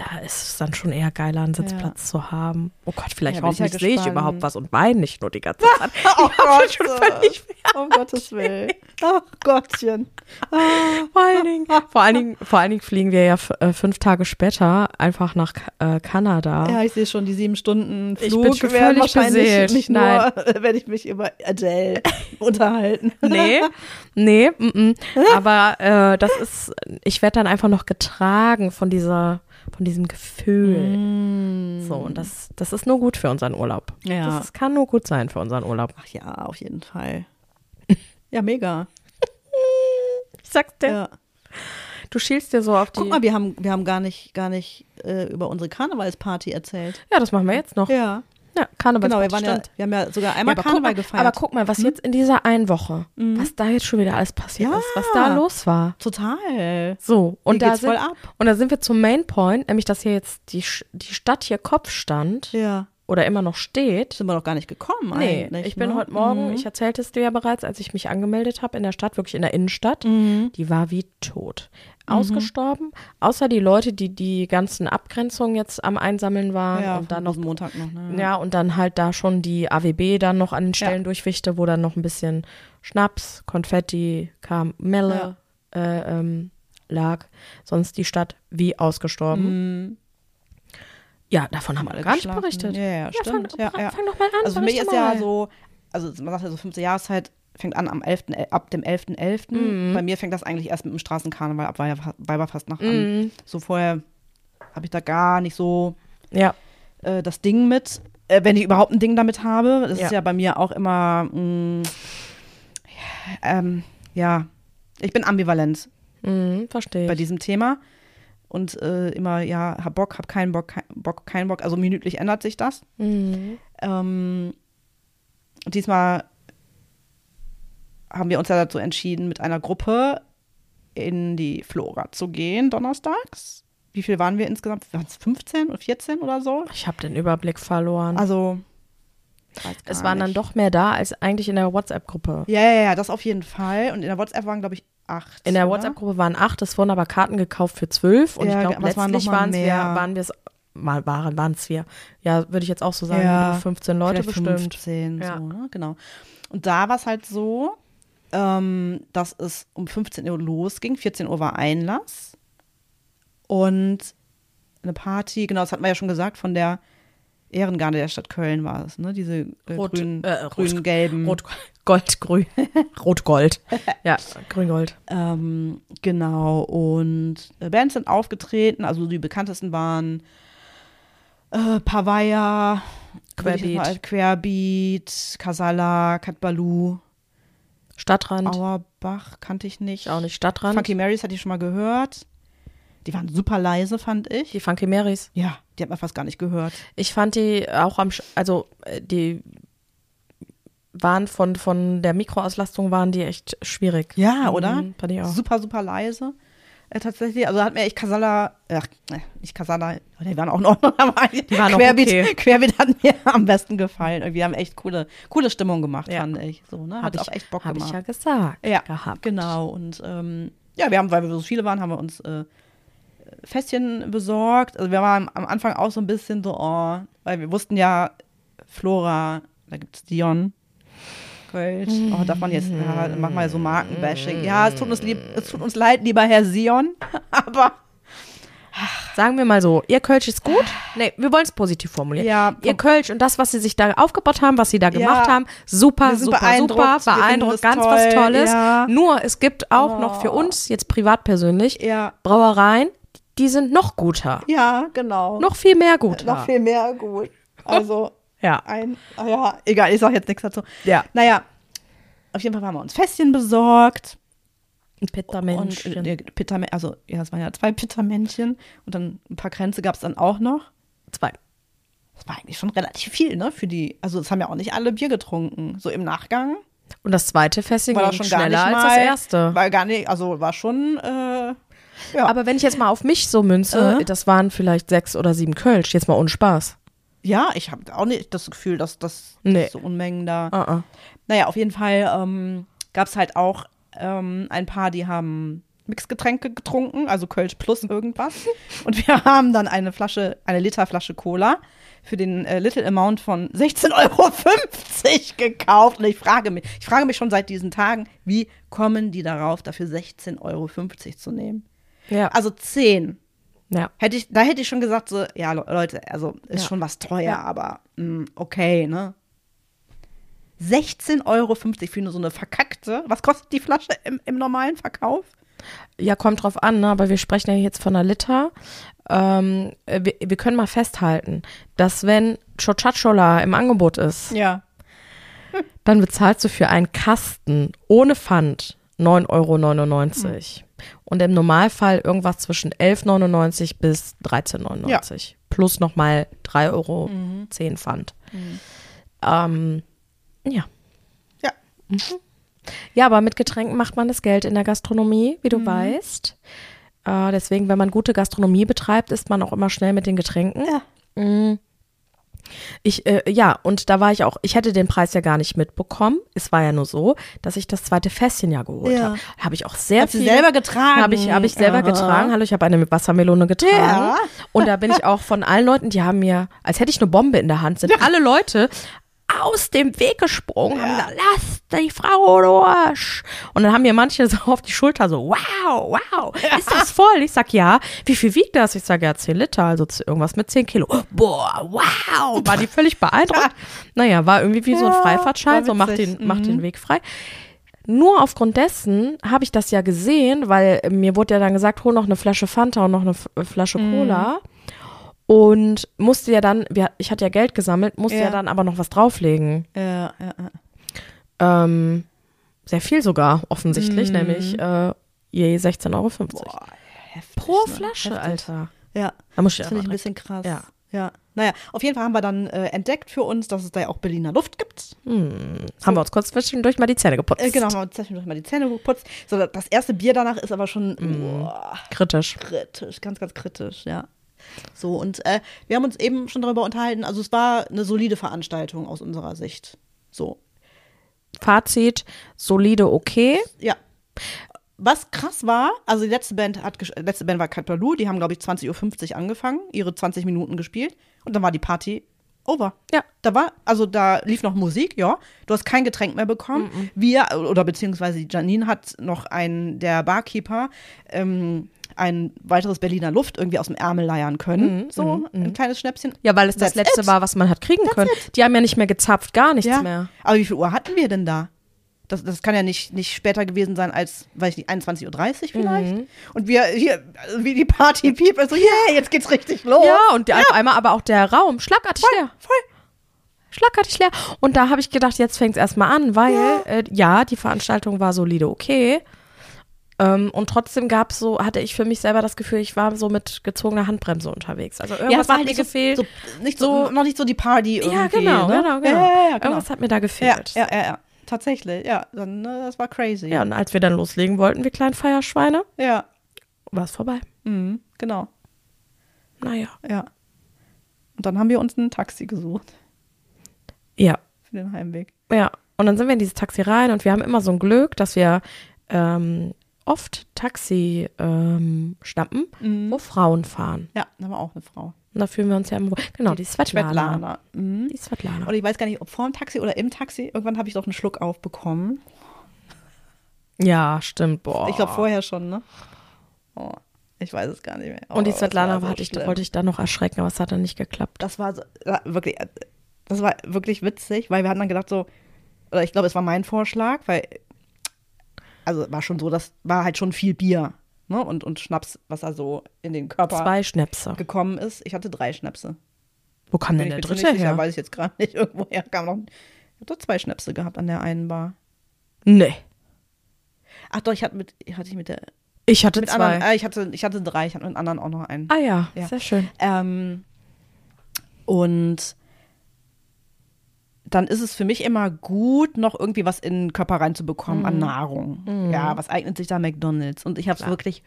da ist es dann schon eher geiler, einen Sitzplatz zu haben. Oh Gott, vielleicht Ja, bin ich ja hoffentlich sehe ich überhaupt was und weine nicht nur die ganze Zeit. Oh Gott, schon völlig um Gottes Willen. Ach Gottchen. vor, allen Dingen, vor, allen Dingen, vor allen Dingen fliegen wir ja äh, fünf Tage später einfach nach äh, Kanada. Ja, ich sehe schon die sieben Stunden Ich Flug bin schon werden völlig wahrscheinlich beseelt. nicht nur, Nein. werde ich mich über Adele unterhalten. Nee, nee, mm, mm. aber äh, das ist, ich werde dann einfach noch getragen von dieser, von diesem Gefühl. So, und das, das ist nur gut für unseren Urlaub. Ja. Das kann nur gut sein für unseren Urlaub. Ach ja, auf jeden Fall. Ja, mega. Ich sag's dir. Ja. Du schielst dir so auf die. Guck mal, wir haben, wir haben gar nicht, gar nicht äh, über unsere Karnevalsparty erzählt. ja, das machen wir jetzt noch. Ja, Ja, Karneval. genau. Wir, waren ja, wir haben ja sogar einmal aber, guck Karneval mal, gefeiert. aber guck mal, was jetzt in dieser einen Woche, was da jetzt schon wieder alles passiert Ja. ist, was da los war. Total. So, und Hier da, sind, voll ab. und da sind wir zum Main Point, nämlich dass hier jetzt die, die Stadt hier Kopfstand Ja. oder immer noch steht. Sind wir noch gar nicht gekommen Nee, eigentlich. ich bin ne? heute Morgen, Mhm. ich erzählte es dir ja bereits, als ich mich angemeldet habe in der Stadt, wirklich in der Innenstadt, Mhm. die war wie tot. Ausgestorben, außer die Leute, die die ganzen Abgrenzungen jetzt am Einsammeln waren ja, und dann noch Montag noch. Ne? Ja, und dann halt da schon die AWB dann noch an den Stellen durchwischte, wo dann noch ein bisschen Schnaps, Konfetti, Kamelle äh, ähm, lag. Sonst die Stadt wie ausgestorben. Mhm. Ja, davon haben alle gar nicht berichtet. Ja, ja, stimmt. Fang, ja, ja. fang doch mal an. Also für mich ist ja mal. so, also man sagt ja so fünfte Jahreszeit fängt an am 11., äh, ab dem 11.11. Mhm. Bei mir fängt das eigentlich erst mit dem Straßenkarneval ab Weiber- Weiberfastnacht an. Mhm. So vorher habe ich da gar nicht so Ja, äh, das Ding mit, äh, wenn ich überhaupt ein Ding damit habe. Das ist Ja. ja bei mir auch immer, mh, ähm, ja, ich bin ambivalent mhm, verstehe bei diesem Thema und äh, immer, ja, hab Bock, hab keinen Bock, kein Bock, keinen Bock. Also minütlich ändert sich das. Mhm. Ähm, diesmal haben wir uns ja dazu entschieden, mit einer Gruppe in die Flora zu gehen, donnerstags. Wie viel waren wir insgesamt? Waren es 15 oder 14 oder so? Ich habe den Überblick verloren. Also, es waren dann nicht. doch mehr da als eigentlich in der WhatsApp-Gruppe. Ja, ja, ja, das auf jeden Fall. Und in der WhatsApp waren, glaube ich, acht. In der? WhatsApp-Gruppe waren acht, es wurden aber Karten gekauft für zwölf und Ja, ich glaube, letztlich waren es wir, waren wir es, mal waren waren es wir. Ja, würde ich jetzt auch so sagen, Ja, 15 Leute bestimmt. 15, Ja. so, ne? genau. Und da war es halt so, ähm, dass es um 15 Uhr losging. 14 Uhr war Einlass. Und eine Party, genau, das hatten wir ja schon gesagt, von der Ehrengarde der Stadt Köln war es, ne? Diese äh, Rot- grün, äh, rot- grün-gelben. Rot, Gold, Grün. Rot-Gold. ja, Grün-Gold. Ähm, genau, und äh, Bands sind aufgetreten, also die bekanntesten waren äh, Pavaya, Querbeat. Querbeat, Kasala, Kat Baloo, Stadtrand. Auerbach kannte ich nicht. Auch nicht Stadtrand. Funky Marys hatte ich schon mal gehört. Die waren super leise, fand ich. Die Funky Marys. Ja, die hat man fast gar nicht gehört. Ich fand die auch am, Sch- also äh, die waren von, von der Mikroauslastung waren die echt schwierig. Ja, oder? Mhm, ich auch. Super, super leise. Äh, tatsächlich, also hat mir echt Kasala, ach, äh, nicht Kasala, die waren auch noch, aber die waren auch Querbeat, okay. Querbeat hat mir am besten gefallen. Wir haben echt coole, coole Stimmung gemacht, Ja. fand ich. So, ne? Hat Hab auch echt Bock Habe ich gemacht. ja gesagt. Ja, gehabt. genau. Und ähm, ja, wir haben, weil wir so viele waren, haben wir uns äh, Fässchen besorgt. Also wir waren am Anfang auch so ein bisschen so, oh, weil wir wussten ja, Flora, da gibt es Dion. Kölsch. Oh, darf man jetzt, ja, mach mal so Markenbashing. Ja, es tut uns lieb, es tut uns leid, lieber Herr Sion, aber Sagen wir mal so, ihr Kölsch ist gut. Nee, wir wollen es positiv formulieren. Ja, ihr Kölsch und das, was sie sich da aufgebaut haben, was sie da gemacht Ja. haben, super, super, beeindruckt. super, beeindruckt, ganz toll. was Tolles. Ja. Nur, es gibt auch Oh. noch für uns, jetzt privat persönlich, Brauereien, die sind noch guter. ja, genau. Noch viel mehr guter. noch viel mehr gut. Also Ja. ein, ah ja, egal, ich sag jetzt nichts dazu. Ja. Naja, auf jeden Fall haben wir uns Fässchen besorgt. Ein Und Pittermännchen. äh, Pittermä also ja, es waren ja zwei Pittermännchen und dann ein paar Kränze gab es dann auch noch. Zwei. Das war eigentlich schon relativ viel, ne, für die, also es haben ja auch nicht alle Bier getrunken. So im Nachgang Und das zweite Fässchen war das schon gar schneller nicht als mal, das erste. War gar nicht, also war schon, äh, ja. Aber wenn ich jetzt mal auf mich so münze, Äh? das waren vielleicht sechs oder sieben Kölsch. Jetzt mal ohne Spaß. Ja, ich habe auch nicht das Gefühl, dass das Nee. so Unmengen da. Uh -uh. Naja, auf jeden Fall ähm, gab es halt auch ähm, ein paar, die haben Mixgetränke getrunken, also Kölsch plus irgendwas. Und wir haben dann eine Flasche, eine Literflasche Cola für den äh, Little Amount von 16,50 Euro gekauft. Und ich frage mich, ich frage mich schon seit diesen Tagen, wie kommen die darauf, dafür 16,50 Euro zu nehmen? Ja. Also 10. ja. Hätte ich, da hätte ich schon gesagt, so, ja, Le- Leute, also ist Ja. schon was teuer, Ja. aber mh, okay, ne? 16,50 Euro für nur so eine verkackte. Was kostet die Flasche im, im normalen Verkauf? Ja, kommt drauf an, ne? aber wir sprechen ja jetzt von einer Liter. Ähm, äh, wir, wir können mal festhalten, dass wenn Chochachola im Angebot ist, Ja. dann bezahlst du für einen Kasten ohne Pfand 9,99 Euro. Und im Normalfall irgendwas zwischen 11,99 bis 13,99 Plus nochmal 3,10 Euro Pfand. Ähm, ja. Ja. Ja, aber mit Getränken macht man das Geld in der Gastronomie, wie du weißt. Äh, deswegen, wenn man gute Gastronomie betreibt, ist man auch immer schnell mit den Getränken. Ja. Mm. Ich, äh, ja, und da war ich auch, ich hätte den Preis ja gar nicht mitbekommen. Es war ja nur so, dass ich das zweite Fässchen ja geholt Ja. habe. Habe ich auch sehr Hat sie viel. selber getragen? Habe ich, hab ich selber Aha. getragen. Hallo, ich habe eine mit Wassermelone getragen. Ja. Und da bin ich auch von allen Leuten, die haben mir, als hätte ich eine Bombe in der Hand, sind alle Leute aus dem Weg gesprungen, haben gesagt, lass die Frau durch. Und dann haben mir manche so auf die Schulter so, wow, wow, ist das voll? Ich sag, ja. Wie viel wiegt das? Ich sag, ja, 10 Liter, also irgendwas mit 10 Kilo. Boah, wow. War die völlig beeindruckt. Naja, war irgendwie wie so ein Ja, Freifahrtschein, so macht den, macht den Weg frei. Nur aufgrund dessen habe ich das ja gesehen, weil mir wurde ja dann gesagt, hol noch eine Flasche Fanta und noch eine Flasche Mhm. Und musste ja dann, ich hatte ja Geld gesammelt, musste ja. Ja. dann aber noch was drauflegen. Ja, ja, ja. Ähm, sehr viel sogar, offensichtlich, nämlich äh, je 16,50 Euro. Boah, heftig, Pro ne? Flasche, Heftig. Alter. Ja. Da muss ich Das finde ich ein bisschen krass. Ja. ja. Naja, auf jeden Fall haben wir dann äh, entdeckt für uns, dass es da ja auch Berliner Luft gibt. Haben wir uns kurz zwischendurch mal die Zähne geputzt. Äh, genau, haben wir zwischendurch mal die Zähne geputzt. So, das erste Bier danach ist aber schon Mhm. boah, Kritisch. kritisch, ganz, ganz kritisch, ja. So, und äh, wir haben uns eben schon darüber unterhalten, also es war eine solide Veranstaltung aus unserer Sicht. So, Fazit, solide, okay. ja. Was krass war, also die letzte Band hat letzte Band war Cat Baloo, die haben, glaube ich, 20.50 Uhr angefangen, ihre 20 Minuten gespielt und dann war die Party over. Ja. Da war, also da lief noch Musik, ja. Du hast kein Getränk mehr bekommen. Wir, oder beziehungsweise Janine hat noch einen, der Barkeeper, ähm, ein weiteres Berliner Luft irgendwie aus dem Ärmel leiern können. so, ein kleines Schnäpschen. Ja, weil es das That's letzte it. war, was man hat kriegen können. Die haben ja nicht mehr gezapft, gar nichts Ja. mehr. Aber wie viel Uhr hatten wir denn da? Das, das kann ja nicht, nicht später gewesen sein als, weiß ich nicht, 21.30 Uhr vielleicht. Mhm. Und wir hier, also wie die Party people, so, yeah, jetzt geht's richtig los. Ja, und die- auf einmal aber auch der Raum schlagartig leer. Voll. Schlagartig leer. Und da habe ich gedacht, jetzt fängt es erstmal an, weil Ja. ja. Äh, ja, die Veranstaltung war solide, okay. Ähm, und trotzdem gab so, hatte ich für mich selber das Gefühl, ich war so mit gezogener Handbremse unterwegs. Also irgendwas war hat mir nicht so- gefehlt. So, nicht so, noch nicht so die Party irgendwie. ja, genau, ne? genau, genau. Ja, ja, ja, genau. Irgendwas hat mir da Ja, gefehlt. ja, ja, ja. Tatsächlich, ja. Dann, äh, das war crazy. Ja, und als wir dann loslegen wollten, wir kleinen Feierschweine, Ja, war es vorbei. mhm, genau. Naja. Ja. Und dann haben wir uns ein Taxi gesucht Ja, für den Heimweg. Ja, und dann sind wir in dieses Taxi rein und wir haben immer so ein Glück, dass wir ähm, oft Taxi ähm, schnappen, Mhm. wo Frauen fahren. Ja, da haben wir auch eine Frau. Und da fühlen wir uns ja immer wohl. Genau, die Svetlana. Svetlana. Mhm. Die Svetlana. Und ich weiß gar nicht, ob vor dem Taxi oder im Taxi. Irgendwann habe ich doch einen Schluck aufbekommen. Ja, stimmt, boah. Ich glaube vorher schon, ne? Oh, ich weiß es gar nicht mehr. Und die Oh, Svetlana so ich, wollte ich dann noch erschrecken, aber es hat dann nicht geklappt. Das war so, wirklich, äh, das war wirklich witzig, weil wir hatten dann gedacht so, oder ich glaube, es war mein Vorschlag, weil, also war schon so, das war halt schon viel Bier, ne? Und, und Schnaps, was da so in den Körper Zwei Schnäpse. gekommen ist. Ich hatte drei Schnäpse. Wo kam denn der dritte sicher, her? weiß ich jetzt gerade nicht. Irgendwoher kam noch. Ich hatte zwei Schnäpse gehabt an der einen Bar. Nee. Ach doch, ich hatte mit, hatte ich mit der, Ich hatte mit zwei. anderen, äh, ich hatte, ich hatte drei, ich hatte mit anderen auch noch einen. ah ja, Ja. sehr schön. Ähm, und dann ist es für mich immer gut, noch irgendwie was in den Körper reinzubekommen Mhm. an Nahrung. Ja, was eignet sich da McDonalds? Und ich habe es wirklich,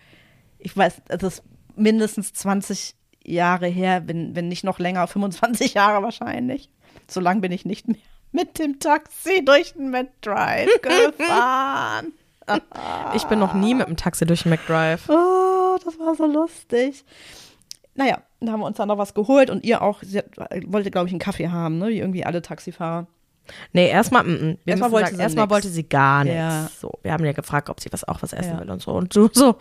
ich weiß, es ist mindestens 20 Jahre her, wenn, wenn nicht noch länger, 25 Jahre wahrscheinlich. So lang bin ich nicht mehr mit dem Taxi durch den McDrive gefahren. Ich bin noch nie mit dem Taxi durch den McDrive. Oh, das war so lustig. Naja, dann haben wir uns dann noch was geholt und ihr auch, sie hat, wollte, glaube ich, einen Kaffee haben, ne? Wie irgendwie alle Taxifahrer. Nee, erstmal, mm, mm. Wir Erstmal müssen wollte sagen, sie erstmal wollte sie gar nichts. Ja. So, wir haben ja gefragt, ob sie was auch was essen Ja. will und so. Und du so,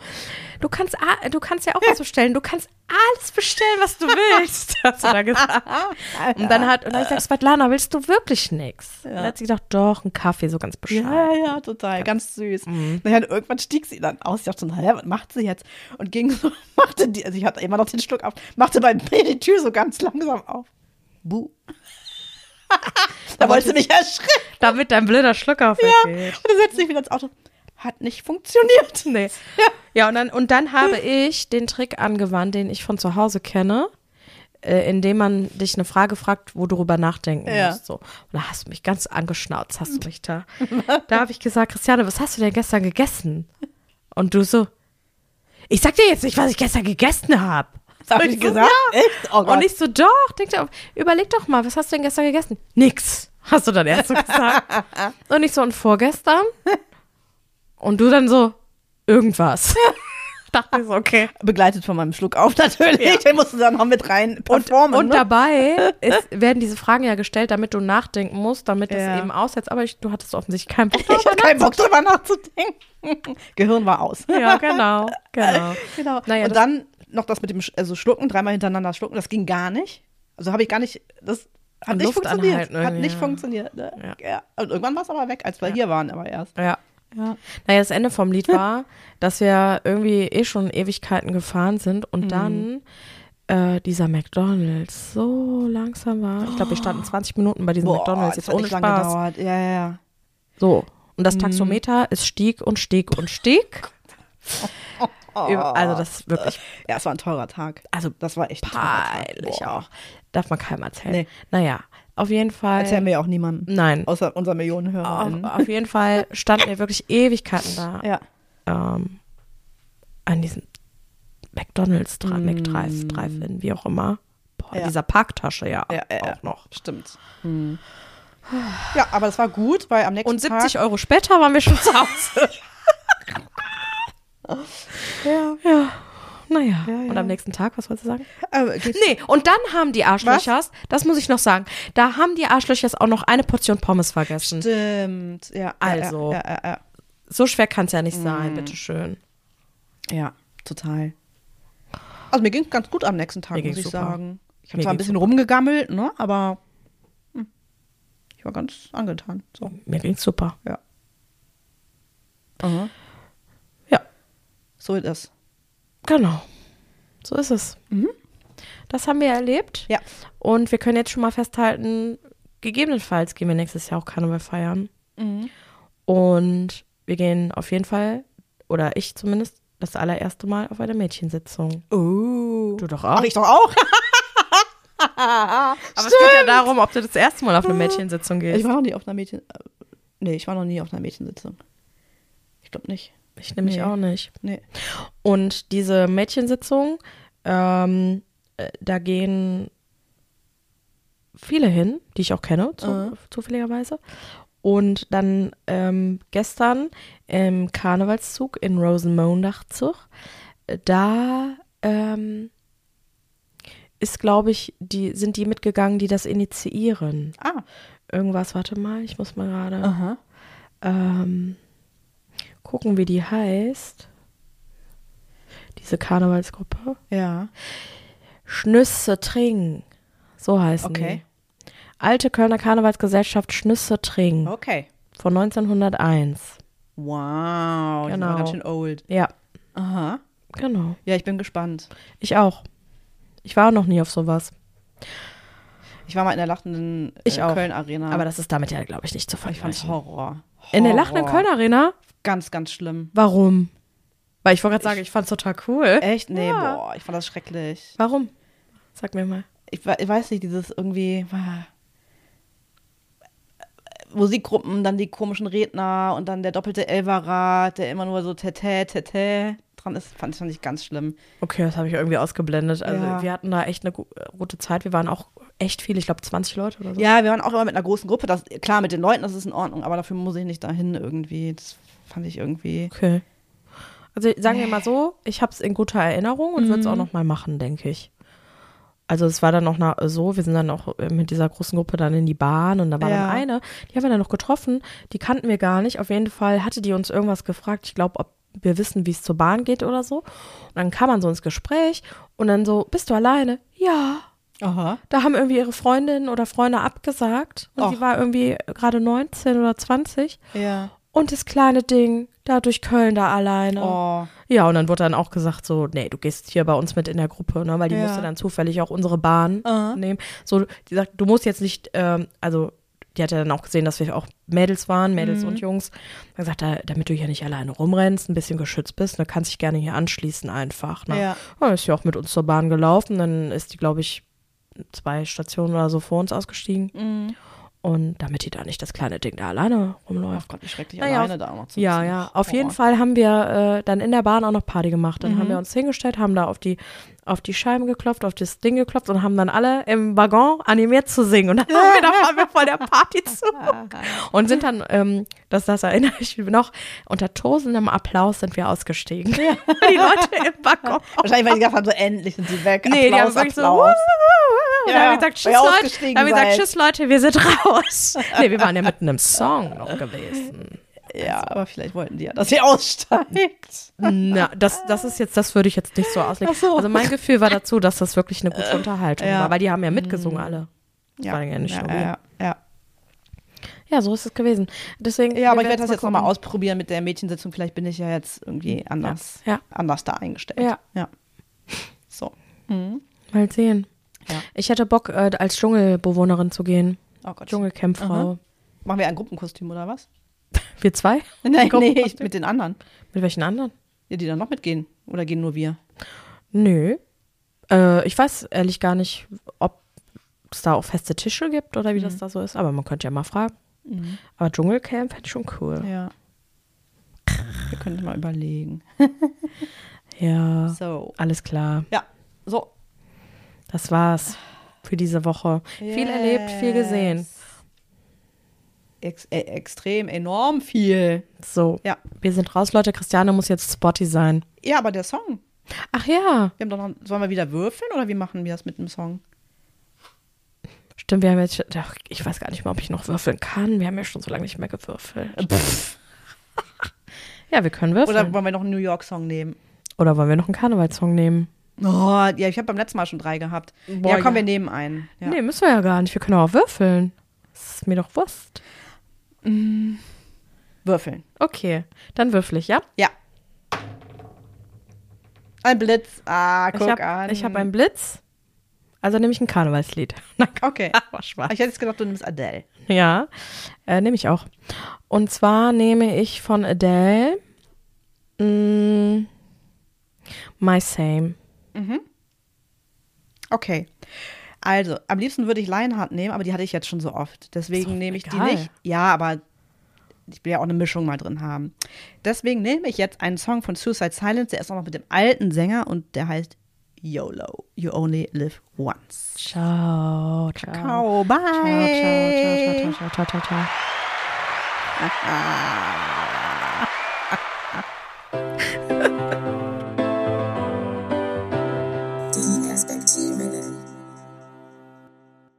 du kannst, du kannst ja auch was bestellen. Du kannst alles bestellen, was du willst, hast du da gesagt. Und dann hat, und dann ich gesagt, Svetlana, willst du wirklich nichts? Und dann hat sie gedacht, doch, einen Kaffee, so ganz bescheiden. Ja, ja, total, ganz süß. Naja, und irgendwann stieg sie dann aus. Ich dachte so, was macht sie jetzt? Und ging so, machte die, also ich hatte immer noch den Schluck auf, machte bei mir die Tür so ganz langsam auf. Buh. da wollte sie mich erschrecken. Damit dein blöder Schluck Ja. aufgeht. Und dann setzte sich wieder ins Auto. Hat nicht funktioniert. Nee. Ja. Ja, und dann, und dann habe ich den Trick angewandt, den ich von zu Hause kenne, äh, indem man dich eine Frage fragt, wo du drüber nachdenken Ja. musst. So. Und da hast du mich ganz angeschnauzt, hast du mich da. da habe ich gesagt, Christiane, was hast du denn gestern gegessen? Und du so, ich sag dir jetzt nicht, was ich gestern gegessen habe. Das hab Und ich so, gesagt. Ja. Echt? Oh Gott. Und ich so, doch, denk dir, überleg doch mal, was hast du denn gestern gegessen? Nix, hast du dann erst so gesagt. und ich so, und vorgestern? Und du dann so, irgendwas. Dachte ich so, okay. Begleitet von meinem Schluck auf natürlich. Ja. Den musst du dann noch mit rein performen. Und ne? dabei ist, werden diese Fragen ja gestellt, damit du nachdenken musst, damit das Ja. eben aussetzt. Aber ich, du hattest offensichtlich keinen Bock ich hatte keinen Bock drüber nachzudenken. Gehirn war aus. Ja, genau, genau. Genau. Naja, und das- dann noch das mit dem also Schlucken, dreimal hintereinander schlucken, das ging gar nicht. Also habe ich gar nicht, das hat nicht Luft funktioniert. anhalten Hat nicht ja. funktioniert. Ne? Ja. Ja. Und irgendwann war es aber weg, als wir hier waren, aber erst. Ja. Ja. Naja, das Ende vom Lied war, dass wir irgendwie eh schon Ewigkeiten gefahren sind und dann äh, dieser McDonalds so langsam war. Ich glaube, wir standen 20 Minuten bei diesem McDonalds, das jetzt hat ohne nicht lange Spaß. Ja, ja, ja. So. Und das Taxometer, es stieg und stieg und stieg. Über- Also das ist wirklich Ja, es war ein teurer Tag. Also das war echt Tag. peinlich auch. Darf man keinem erzählen. Nee. Naja, auf jeden Fall. Erzählen wir ja auch niemandem. Nein. Außer unserer Millionenhörer. Auf, auf jeden Fall standen wir wirklich Ewigkeiten da. Ja. ähm, an diesem McDonalds dran, McDrive, Drive-In, wie auch immer. Boah, Ja. dieser Parktasche ja, Ja, ja, auch noch. Stimmt. Hm. Ja, aber das war gut, weil am nächsten Und 70 Tag. Euro später waren wir schon zu Hause. Ja. ja, naja. Ja, Und ja. am nächsten Tag, was wolltest du sagen? Äh, geht's- Nee, und dann haben die Arschlöchers, das muss ich noch sagen, da haben die Arschlöchers auch noch eine Portion Pommes vergessen. Stimmt. Ja. Also. Ja, ja, So schwer kann es ja nicht sein, bitteschön. ja. total. Also mir ging es ganz gut am nächsten Tag, Mir muss ich super. sagen. Ich habe zwar ein bisschen rumgegammelt, ne? Aber hm, ich war ganz angetan. So. Mir ging's super. Ja. Aha. Ja, So ist es. genau. So ist es. Das haben wir erlebt. Ja. Und wir können jetzt schon mal festhalten, gegebenenfalls gehen wir nächstes Jahr auch Karneval feiern. Mhm. Und wir gehen auf jeden Fall, oder ich zumindest, das allererste Mal auf eine Mädchensitzung. Oh. Du doch auch. Ach, ich doch auch. Aber es geht ja darum, ob du das erste Mal auf eine Mädchensitzung Ich gehst. war noch nie auf einer Mädchen. äh, Nee, ich war noch nie auf einer Mädchensitzung. Ich glaube nicht. Ich nämlich Nee. auch nicht. Nee. Und diese Mädchensitzung, ähm, äh, da gehen viele hin, die ich auch kenne, zu, Mhm. zufälligerweise. Und dann ähm, gestern im Karnevalszug in Rosenmondachzug, äh, da ähm, ist, glaube ich, die, sind die mitgegangen, die das initiieren. Ah. Irgendwas, warte mal, ich muss mal gerade Aha. ähm, gucken, wie die heißt. Diese Karnevalsgruppe. Ja. Schnüsse Tring. So heißen Okay. die. Alte Kölner Karnevalsgesellschaft Schnüsse Tring Okay. von 1901. Wow. Die Genau. war ganz schön old. Ja, Aha. genau. Ja, ich bin gespannt. Ich auch. Ich war noch nie auf sowas. Ich war mal in der lachenden Ich äh, auch. Köln Arena. Aber das ist damit ja, glaube ich, nicht zu ich fand's vergleichen. Horror. In der Horror. lachenden Köln Arena? Ganz, ganz schlimm. Warum? Weil ich wollte gerade sagen, ich fand's total cool. Echt? Nee, Ja. boah, ich fand das schrecklich. Warum? Sag mir mal. Ich, ich weiß nicht, dieses irgendwie ah, Musikgruppen, dann die komischen Redner und dann der doppelte Elverrad, der immer nur so tete, tete dran ist, fand, fand ich ganz schlimm. Okay, das habe ich irgendwie ausgeblendet. Also Ja. wir hatten da echt eine gu- äh, gute Zeit. Wir waren auch echt viele, ich glaube 20 Leute oder so. Ja, wir waren auch immer mit einer großen Gruppe. Das, klar, mit den Leuten, das ist in Ordnung, aber dafür muss ich nicht dahin irgendwie. Das fand ich irgendwie. Okay. Also sagen wir mal so, ich habe es in guter Erinnerung und würde es Mhm. auch noch mal machen, denke ich. Also es war dann noch na- so, wir sind dann auch äh, mit dieser großen Gruppe dann in die Bahn und da war Ja. dann eine, die haben wir dann noch getroffen, die kannten wir gar nicht. Auf jeden Fall hatte die uns irgendwas gefragt, ich glaube, ob wir wissen, wie es zur Bahn geht oder so. Und dann kam man so ins Gespräch und dann so, bist du alleine? Ja. Aha. Da haben irgendwie ihre Freundinnen oder Freunde abgesagt und Och. sie war irgendwie gerade 19 oder 20 Ja. und das kleine Ding da durch Köln da alleine. Oh. Ja, und dann wurde dann auch gesagt so, nee, du gehst hier bei uns mit in der Gruppe, ne, weil die Ja. musste dann zufällig auch unsere Bahn Aha. nehmen. So, die sagt, du musst jetzt nicht, ähm, also die hat ja dann auch gesehen, dass wir auch Mädels waren, Mädels Mhm. und Jungs. Dann gesagt, da, damit du hier nicht alleine rumrennst, ein bisschen geschützt bist, ne, kannst dich gerne hier anschließen einfach. Ne? Ja. Ja, ist ja auch mit uns zur Bahn gelaufen, dann ist die, glaube ich, zwei Stationen oder so vor uns ausgestiegen. Mhm. Und damit die da nicht das kleine Ding da alleine Ach rumläuft. Gott, wie schrecklich Naja, alleine auf- da auch noch zu Ja, ja. Auf jeden Horror. Fall haben wir äh, dann in der Bahn auch noch Party gemacht. Dann Mhm. haben wir uns hingestellt, haben da auf die, auf die Scheiben geklopft, auf das Ding geklopft und haben dann alle im Waggon animiert zu singen. Und dann haben wir, da waren wir voll der Party zu. Und sind dann, ähm, das, das erinnere ich mich noch, unter tosendem Applaus sind wir ausgestiegen. die Leute im Waggon. Wahrscheinlich, weil die gedacht haben, so endlich sind sie weg. Nee, die haben Applaus, wirklich so. Applaus. Und Ja, dann haben wir gesagt, tschüss Leute. Dann haben wir gesagt, tschüss Leute, wir sind raus. nee, wir waren ja mitten im Song noch gewesen. Ja, aber vielleicht wollten die ja, dass sie aussteigt. Na, das, das ist jetzt, das würde ich jetzt nicht so auslegen. So. Also mein Gefühl war dazu, dass das wirklich eine gute Unterhaltung ja. war, weil die haben ja mitgesungen alle. Das Ja, war ja nicht ja, ja, ja, ja. So ist es gewesen. Deswegen. ja, aber ich werde das jetzt nochmal ausprobieren mit der Mädchensitzung. Vielleicht bin ich ja jetzt irgendwie anders, anders da eingestellt. Ja. ja. So. Mhm. Mal sehen. Ja. Ich hätte Bock, äh, als Dschungelbewohnerin zu gehen. Oh Gott. Dschungelcampfrau. Machen wir ein Gruppenkostüm oder was? Wir zwei? Nein, nee, ich, mit den anderen. Mit welchen anderen? Ja, die dann noch mitgehen. Oder gehen nur wir? Nö. Äh, ich weiß ehrlich gar nicht, ob es da auch feste Tische gibt oder wie Mhm. das da so ist, aber man könnte ja mal fragen. Aber Dschungelcamp hätte ich schon cool. Ja. Wir können mal überlegen. Ja, So. alles klar. Ja. So. Das war's für diese Woche. Viel erlebt, viel gesehen. Ex äh, extrem, enorm viel. So, Ja. wir sind raus, Leute. Christiane muss jetzt Spotty sein. Ja, aber der Song. Ach ja, Wir haben doch noch, sollen wir wieder würfeln oder wie machen wir das mit dem Song? stimmt, wir haben jetzt, ach, ich weiß gar nicht mehr, ob ich noch würfeln kann. Wir haben ja schon so lange nicht mehr gewürfelt. Ja, wir können würfeln. Oder Oder, wollen wir noch einen New York Song nehmen? wollen wir noch einen Karnevalssong nehmen? Oh, ja, ich habe beim letzten Mal schon drei gehabt. Boah, ja, komm, ja. wir nehmen einen. Ja. Nee, müssen wir ja gar nicht. Wir können auch würfeln. Das ist mir doch Wurst. Würfeln. Okay, dann würfel ich, ja? Ja. Ein Blitz. Ah, guck ich habe an. hab einen Blitz. Also nehme ich ein Karnevalslied. Okay. war Spaß. Ich hätte jetzt gedacht, du nimmst Adele. Ja, äh, nehme ich auch. Und zwar nehme ich von Adele mm, My Same. Okay. Also, am liebsten würde ich Lionheart nehmen, aber die hatte ich jetzt schon so oft. Deswegen nehme ich egal. die nicht. Ja, aber ich will ja auch eine Mischung mal drin haben. Deswegen nehme ich jetzt einen Song von Suicide Silence, der ist auch noch mit dem alten Sänger und der heißt YOLO. You only live once. Ciao, ciao. Ciao, bye. Ciao, ciao, ciao, ciao, ciao, ciao, ciao, ciao. Ah.